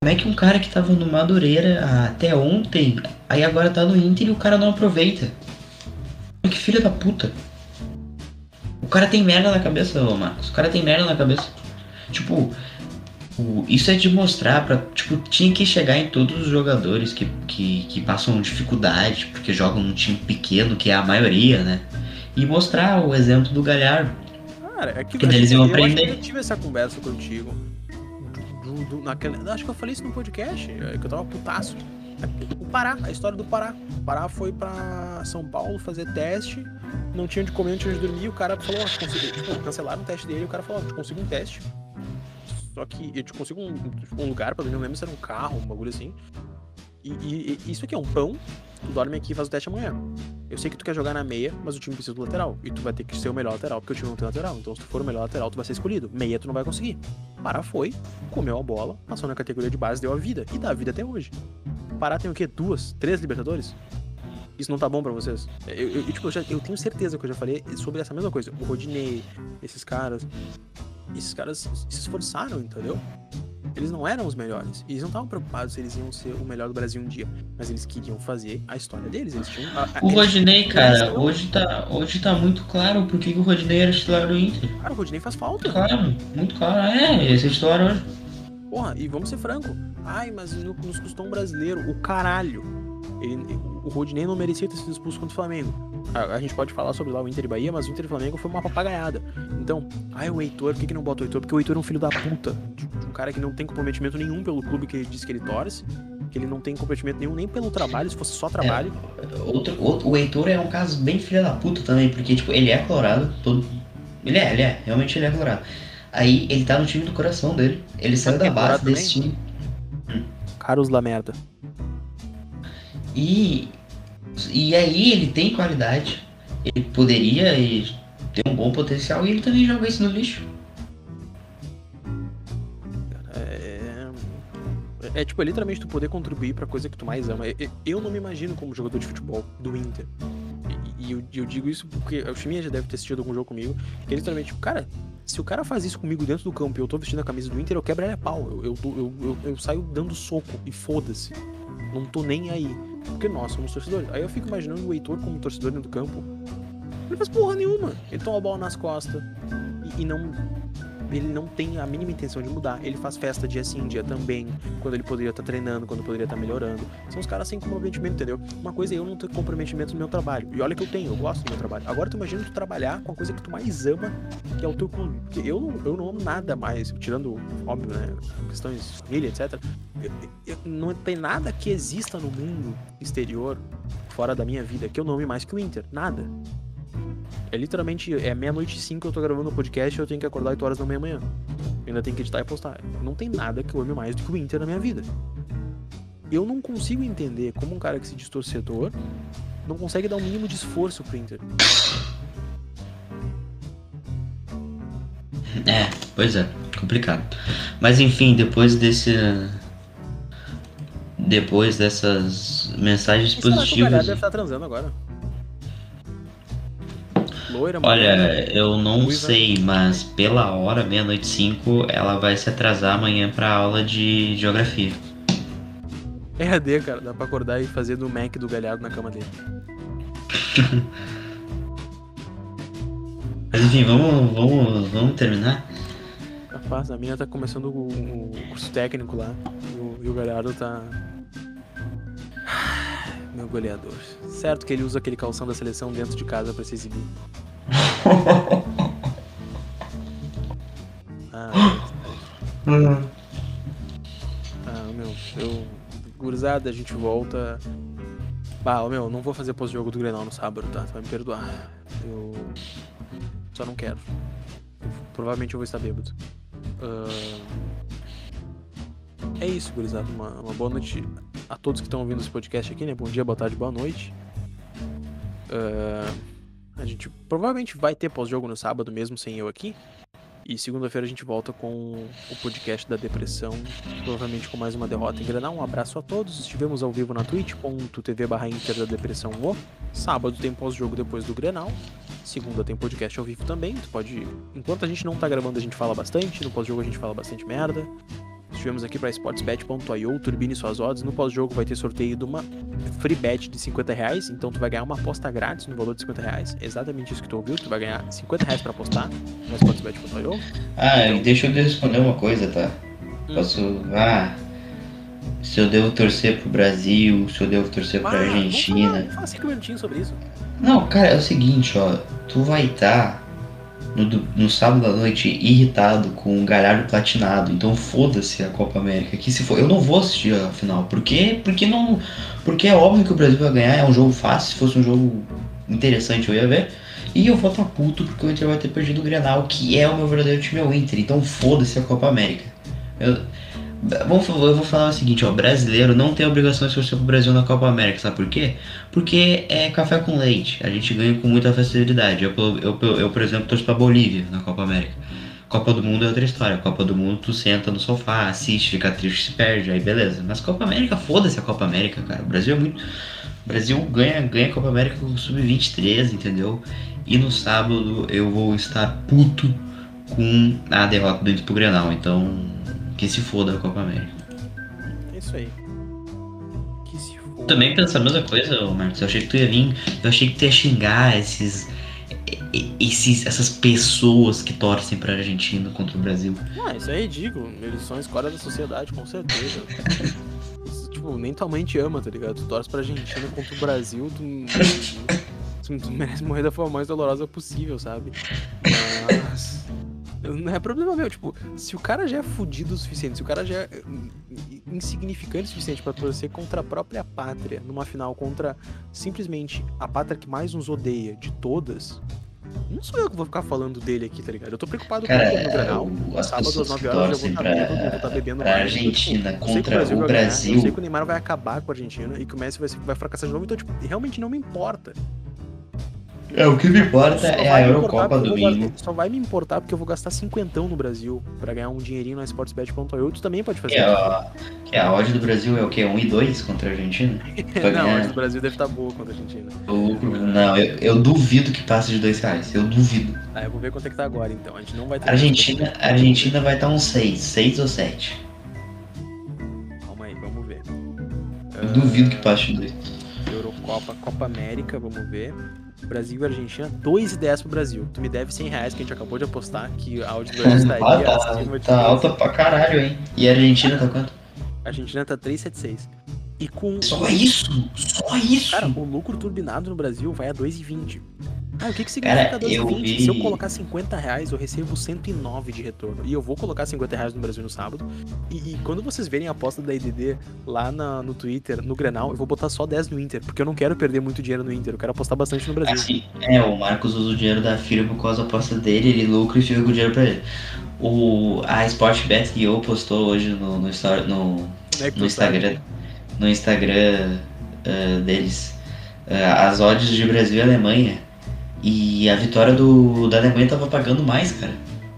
como é que um cara que tava no Madureira até ontem, aí agora tá no Inter e o cara não aproveita? Que filho da puta. O cara tem merda na cabeça, ô Marcos. O cara tem merda na cabeça. Tipo, o- isso é de mostrar pra. Tipo, tinha que chegar em todos os jogadores que, que, que passam dificuldade, porque jogam num time pequeno, que é a maioria, né? E mostrar o exemplo do Galhardo. Cara, é que eles iam eu aprender. eu tive essa conversa contigo. Do- do- naquela, acho que eu falei isso no podcast, é, que eu tava putaço. O Pará, a história do Pará. O Pará foi pra São Paulo fazer teste, não tinha onde comer, não tinha onde dormir, o cara falou, ó, consigo, tipo, cancelaram o teste dele, o cara falou, ó, te consigo um teste. Só que eu te consigo um, um lugar pra dormir, não lembro se era um carro, um bagulho assim. E, e- isso aqui é um pão, tu dorme aqui e faz o teste amanhã. Eu sei que tu quer jogar na meia, mas o time precisa do lateral. E tu vai ter que ser o melhor lateral, porque o time não tem lateral. Então, se tu for o melhor lateral, tu vai ser escolhido. Meia, tu não vai conseguir. Pará foi, comeu a bola, passou na categoria de base, deu a vida. E dá a vida até hoje. Pará tem o quê? Duas? Três Libertadores? Isso não tá bom pra vocês? Eu, eu- eu, tipo, já- eu tenho certeza que eu já falei sobre essa mesma coisa. O Rodinei, esses caras. Esses caras se esforçaram, entendeu? Eles não eram os melhores. Eles não estavam preocupados se eles iam ser o melhor do Brasil um dia. Mas eles queriam fazer a história deles. Eles tinham. a- a- O Rodinei, cara, hoje tá, hoje tá muito claro por que o Rodinei era titular do Inter. Cara, o Rodinei faz falta. Claro, muito claro. É, esse é titular hoje. Porra, e vamos ser franco. Ai, mas no- nos custou um brasileiro. O caralho. Ele- o Rodinei não merecia ter sido expulso contra o Flamengo. A, a gente pode falar sobre lá o Inter e Bahia, mas o Inter e Flamengo foi uma papagaiada. Então, ai, o Heitor, por que, que não bota o Heitor? Porque o Heitor é um filho da puta. De, de um cara que não tem comprometimento nenhum pelo clube que ele diz que ele torce. Que ele não tem comprometimento nenhum nem pelo trabalho, se fosse só trabalho. Outro, outro- o Heitor é um caso bem filha da puta também, porque, tipo, ele é colorado, todo... Ele é, ele é, realmente ele é colorado. Aí ele tá no time do coração dele. Ele saiu da é base desse time. Carlos Lamerda. E, e aí ele tem qualidade. Ele poderia ter um bom potencial e ele também joga isso no lixo. É... é tipo, é literalmente tu poder contribuir pra coisa que tu mais ama. Eu- não me imagino como jogador de futebol do Inter. E, eu, eu digo isso porque o Chiminha já deve ter assistido algum jogo comigo. Que é literalmente, tipo, cara, se o cara faz isso comigo dentro do campo e eu tô vestindo a camisa do Inter, eu quebro ele a pau. Eu, eu, eu, eu, eu saio dando soco e foda-se. Não tô nem aí. Porque nós somos torcedores. Aí eu fico imaginando o Heitor como torcedor dentro do campo. Ele faz porra nenhuma. Ele toma a bola nas costas e, e não. Ele não tem a mínima intenção de mudar. Ele faz festa dia sim, dia também. Quando ele poderia estar treinando, quando poderia estar melhorando. São os caras sem comprometimento, entendeu? Uma coisa é eu não ter comprometimento no meu trabalho. E olha que eu tenho, eu gosto do meu trabalho. Agora tu imagina tu trabalhar com a coisa que tu mais ama, que é o teu clube. Porque eu não, eu não amo nada mais, tirando, óbvio, né? Questões de família, etc. Eu- eu- não tem nada que exista no mundo exterior, fora da minha vida, que eu não ame mais que o Inter. Nada. É literalmente, é meia-noite e cinco, eu tô gravando o podcast e eu tenho que acordar 8 horas da manhã amanhã. Eu ainda tenho que editar e postar. Não tem nada que eu ame mais do que o Inter na minha vida. Eu não consigo entender como um cara que se diz torcedor não consegue dar o mínimo de esforço pro Inter. É, pois é, complicado. Mas enfim, depois desse. Depois dessas mensagens Mas será que o Galhardo positivas. deve estar transando agora? Loira, Olha, eu não Ruiva. sei, mas pela hora, meia-noite cinco, ela vai se atrasar amanhã pra aula de geografia. EAD, cara. Dá pra acordar e fazer do Mac do Galhardo na cama dele. Mas enfim, vamos, vamos, vamos terminar? Rapaz, a minha tá começando o, o curso técnico lá. E o, e o Galhardo tá. Meu goleador. Certo que ele usa aquele calção da seleção dentro de casa pra se exibir. Ah, ah meu, eu. Gurizada, a gente volta. Bah, meu, não vou fazer pós-jogo do Grenal no sábado, tá? Tu vai me perdoar. Eu. Só não quero. Provavelmente eu vou estar bêbado. Ah, É isso, gurizada. Uma, uma boa noite a todos que estão ouvindo esse podcast aqui, né? Bom dia, boa tarde, boa noite. Ah, a gente provavelmente vai ter pós-jogo no sábado mesmo sem eu aqui. E segunda-feira a gente volta com o podcast da depressão, provavelmente com mais uma derrota em Granal. Um abraço a todos. Estivemos ao vivo na twitch.tv barra Inter da Depressão O. Sábado tem pós-jogo depois do Grenal. Segunda tem podcast ao vivo também. Tu pode. Enquanto a gente não tá gravando, a gente fala bastante. No pós-jogo a gente fala bastante merda. Estivemos aqui para sportsbet.io, turbine suas odds. No pós-jogo vai ter sorteio de uma free bet de 50 reais. Então tu vai ganhar uma aposta grátis no valor de 50 reais. Exatamente isso que tu ouviu. Tu vai ganhar 50 reais pra apostar no sportsbet.io. Ah, e deixa eu responder uma coisa, tá? Hum. Posso. Ah. Se eu devo torcer pro Brasil, se eu devo torcer pra Ah, Vamos falar, Argentina. vamos falar cinco minutinhos sobre isso. Não, cara, é o seguinte, ó. Tu vai estar no, no sábado à noite irritado com o Galhardo platinado. Então foda-se a Copa América. Que se for, eu não vou assistir a final. Por quê? Porque não, porque é óbvio que o Brasil vai ganhar. É um jogo fácil. Se fosse um jogo interessante eu ia ver. E eu vou estar puto porque o Inter vai ter perdido o Grenal, que é o meu verdadeiro time, é o Inter. Então foda-se a Copa América. Eu, Vamos, eu vou falar o seguinte, ó, brasileiro não tem obrigação de torcer pro Brasil na Copa América, sabe por quê? Porque é café com leite, a gente ganha com muita facilidade. Eu, eu, eu, por exemplo, torço pra Bolívia na Copa América. Copa do Mundo é outra história. Copa do Mundo, tu senta no sofá, assiste, fica triste, se perde, aí beleza. Mas Copa América, foda-se a Copa América, cara. O Brasil é muito. O Brasil ganha, ganha a Copa América com o Sub-23, entendeu? E no sábado eu vou estar puto com a derrota do Inter pro Grenal. Então, que se foda a Copa América. É isso aí. Que se foda. Também pensa a mesma coisa, Marcos. Eu achei que tu ia vir. Eu achei que tu ia xingar esses. Esses, essas pessoas que torcem pra Argentina contra o Brasil. Ah, isso é ridículo. Eles são a escola da sociedade, com certeza. tipo, nem tua mãe te ama, tá ligado? Tu torce pra Argentina contra o Brasil, tu, tu, tu merece morrer da forma mais dolorosa possível, sabe? Mas. Não é problema meu, tipo, se o cara já é fudido o suficiente, se o cara já é insignificante o suficiente para torcer contra a própria pátria numa final contra simplesmente a pátria que mais nos odeia de todas, não sou eu que vou ficar falando dele aqui, tá ligado? Eu tô preocupado Cara, com no Granal. as Sábado às pessoas 9 que horas eu vou estar bêbado, eu vou estar bebendo pra mais. Argentina contra o ganhar, Brasil. Eu sei que o Neymar vai acabar com a Argentina e que o Messi vai, vai fracassar de novo, então, tipo, realmente não me importa. É, o que me importa é a Eurocopa domingo. gastar- Só vai me importar porque eu vou gastar cinquentão no Brasil pra ganhar um dinheirinho na Sportsbet.io. Tu também pode fazer Que é a, que a odd do Brasil é o quê? 1 e 2 contra a Argentina? Não, ganhar. mas o Brasil deve estar boa contra a Argentina. Não, eu, eu duvido que passe de 2 reais. Eu duvido. Ah, eu vou ver quanto é que tá agora então. A gente não vai ter. A Argentina, a Argentina vai estar uns 6, 6 ou 7. Calma aí, vamos ver. Eu duvido que passe de 2. Eurocopa, Copa América, vamos ver. Brasil e Argentina, 2,10 pro Brasil. Tu me deve 100 reais que a gente acabou de apostar que a áudio do Brasil estaria Ah, tá, acima de tá 2. alta pra caralho, hein? E a Argentina tá quanto? A Argentina tá 3,76. E com. Só isso! Só isso! Cara, o lucro turbinado no Brasil vai a 2,20. Ah, o que que significa Cara, 2,20? eu vi- Se eu colocar 50 reais, eu recebo 109 de retorno. E eu vou colocar 50 reais no Brasil no sábado. E, e quando vocês verem a aposta da IDD lá na- no Twitter, no Grenal, eu vou botar só 10 no Inter. Porque eu não quero perder muito dinheiro no Inter. Eu quero apostar bastante no Brasil. Assim, é, o Marcos usa o dinheiro da filha por causa da aposta dele, ele lucra e fica com o dinheiro pra ele. O, a Sportbet.io postou hoje no, no, no, é que no? Instagram, no Instagram ah, deles ah, as odds de Brasil e Alemanha. E a vitória do, da Alemanha tava pagando mais, cara.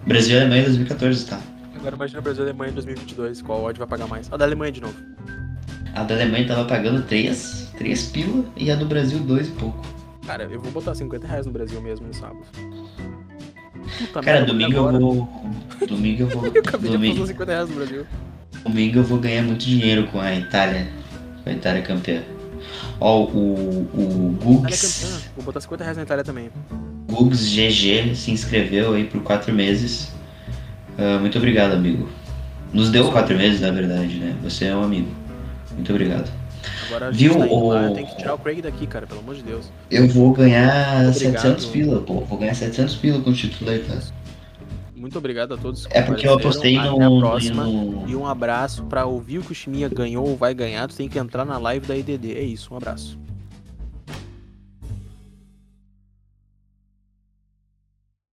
Brasil e Alemanha 2014, tá? Agora imagina Brasil e Alemanha em 2022. Qual odd vai pagar mais? A da Alemanha de novo. A da Alemanha tava pagando 3, 3 pila e a do Brasil 2 e pouco. Cara, eu vou botar 50 reais no Brasil mesmo no sábado. Puta Cara, merda, domingo eu vou. Domingo eu vou. Eu acabei de domingo, apostar 50 reais no Brasil. domingo eu vou ganhar muito dinheiro com a Itália. A Itália campeã. Ó, o, o é Gugs. campeã. Vou botar 50 reais na Itália também. Gugs GG se inscreveu aí por 4 meses. Ah, muito obrigado, amigo. Nos deu 4 meses, na verdade, né? Você é um amigo. Muito obrigado. Agora Viu, tá lá, o- eu tenho que tirar o Craig daqui, cara, pelo amor de Deus. Eu vou ganhar Obrigado. 700 pila, pô. Vou ganhar 700 pila com o título da Itália. Muito obrigado a todos É porque eu apostei no. Até a próxima. no- E um abraço pra ouvir o que o Chiminha ganhou ou vai ganhar. Tu tem que entrar na live da IDD. É isso, um abraço.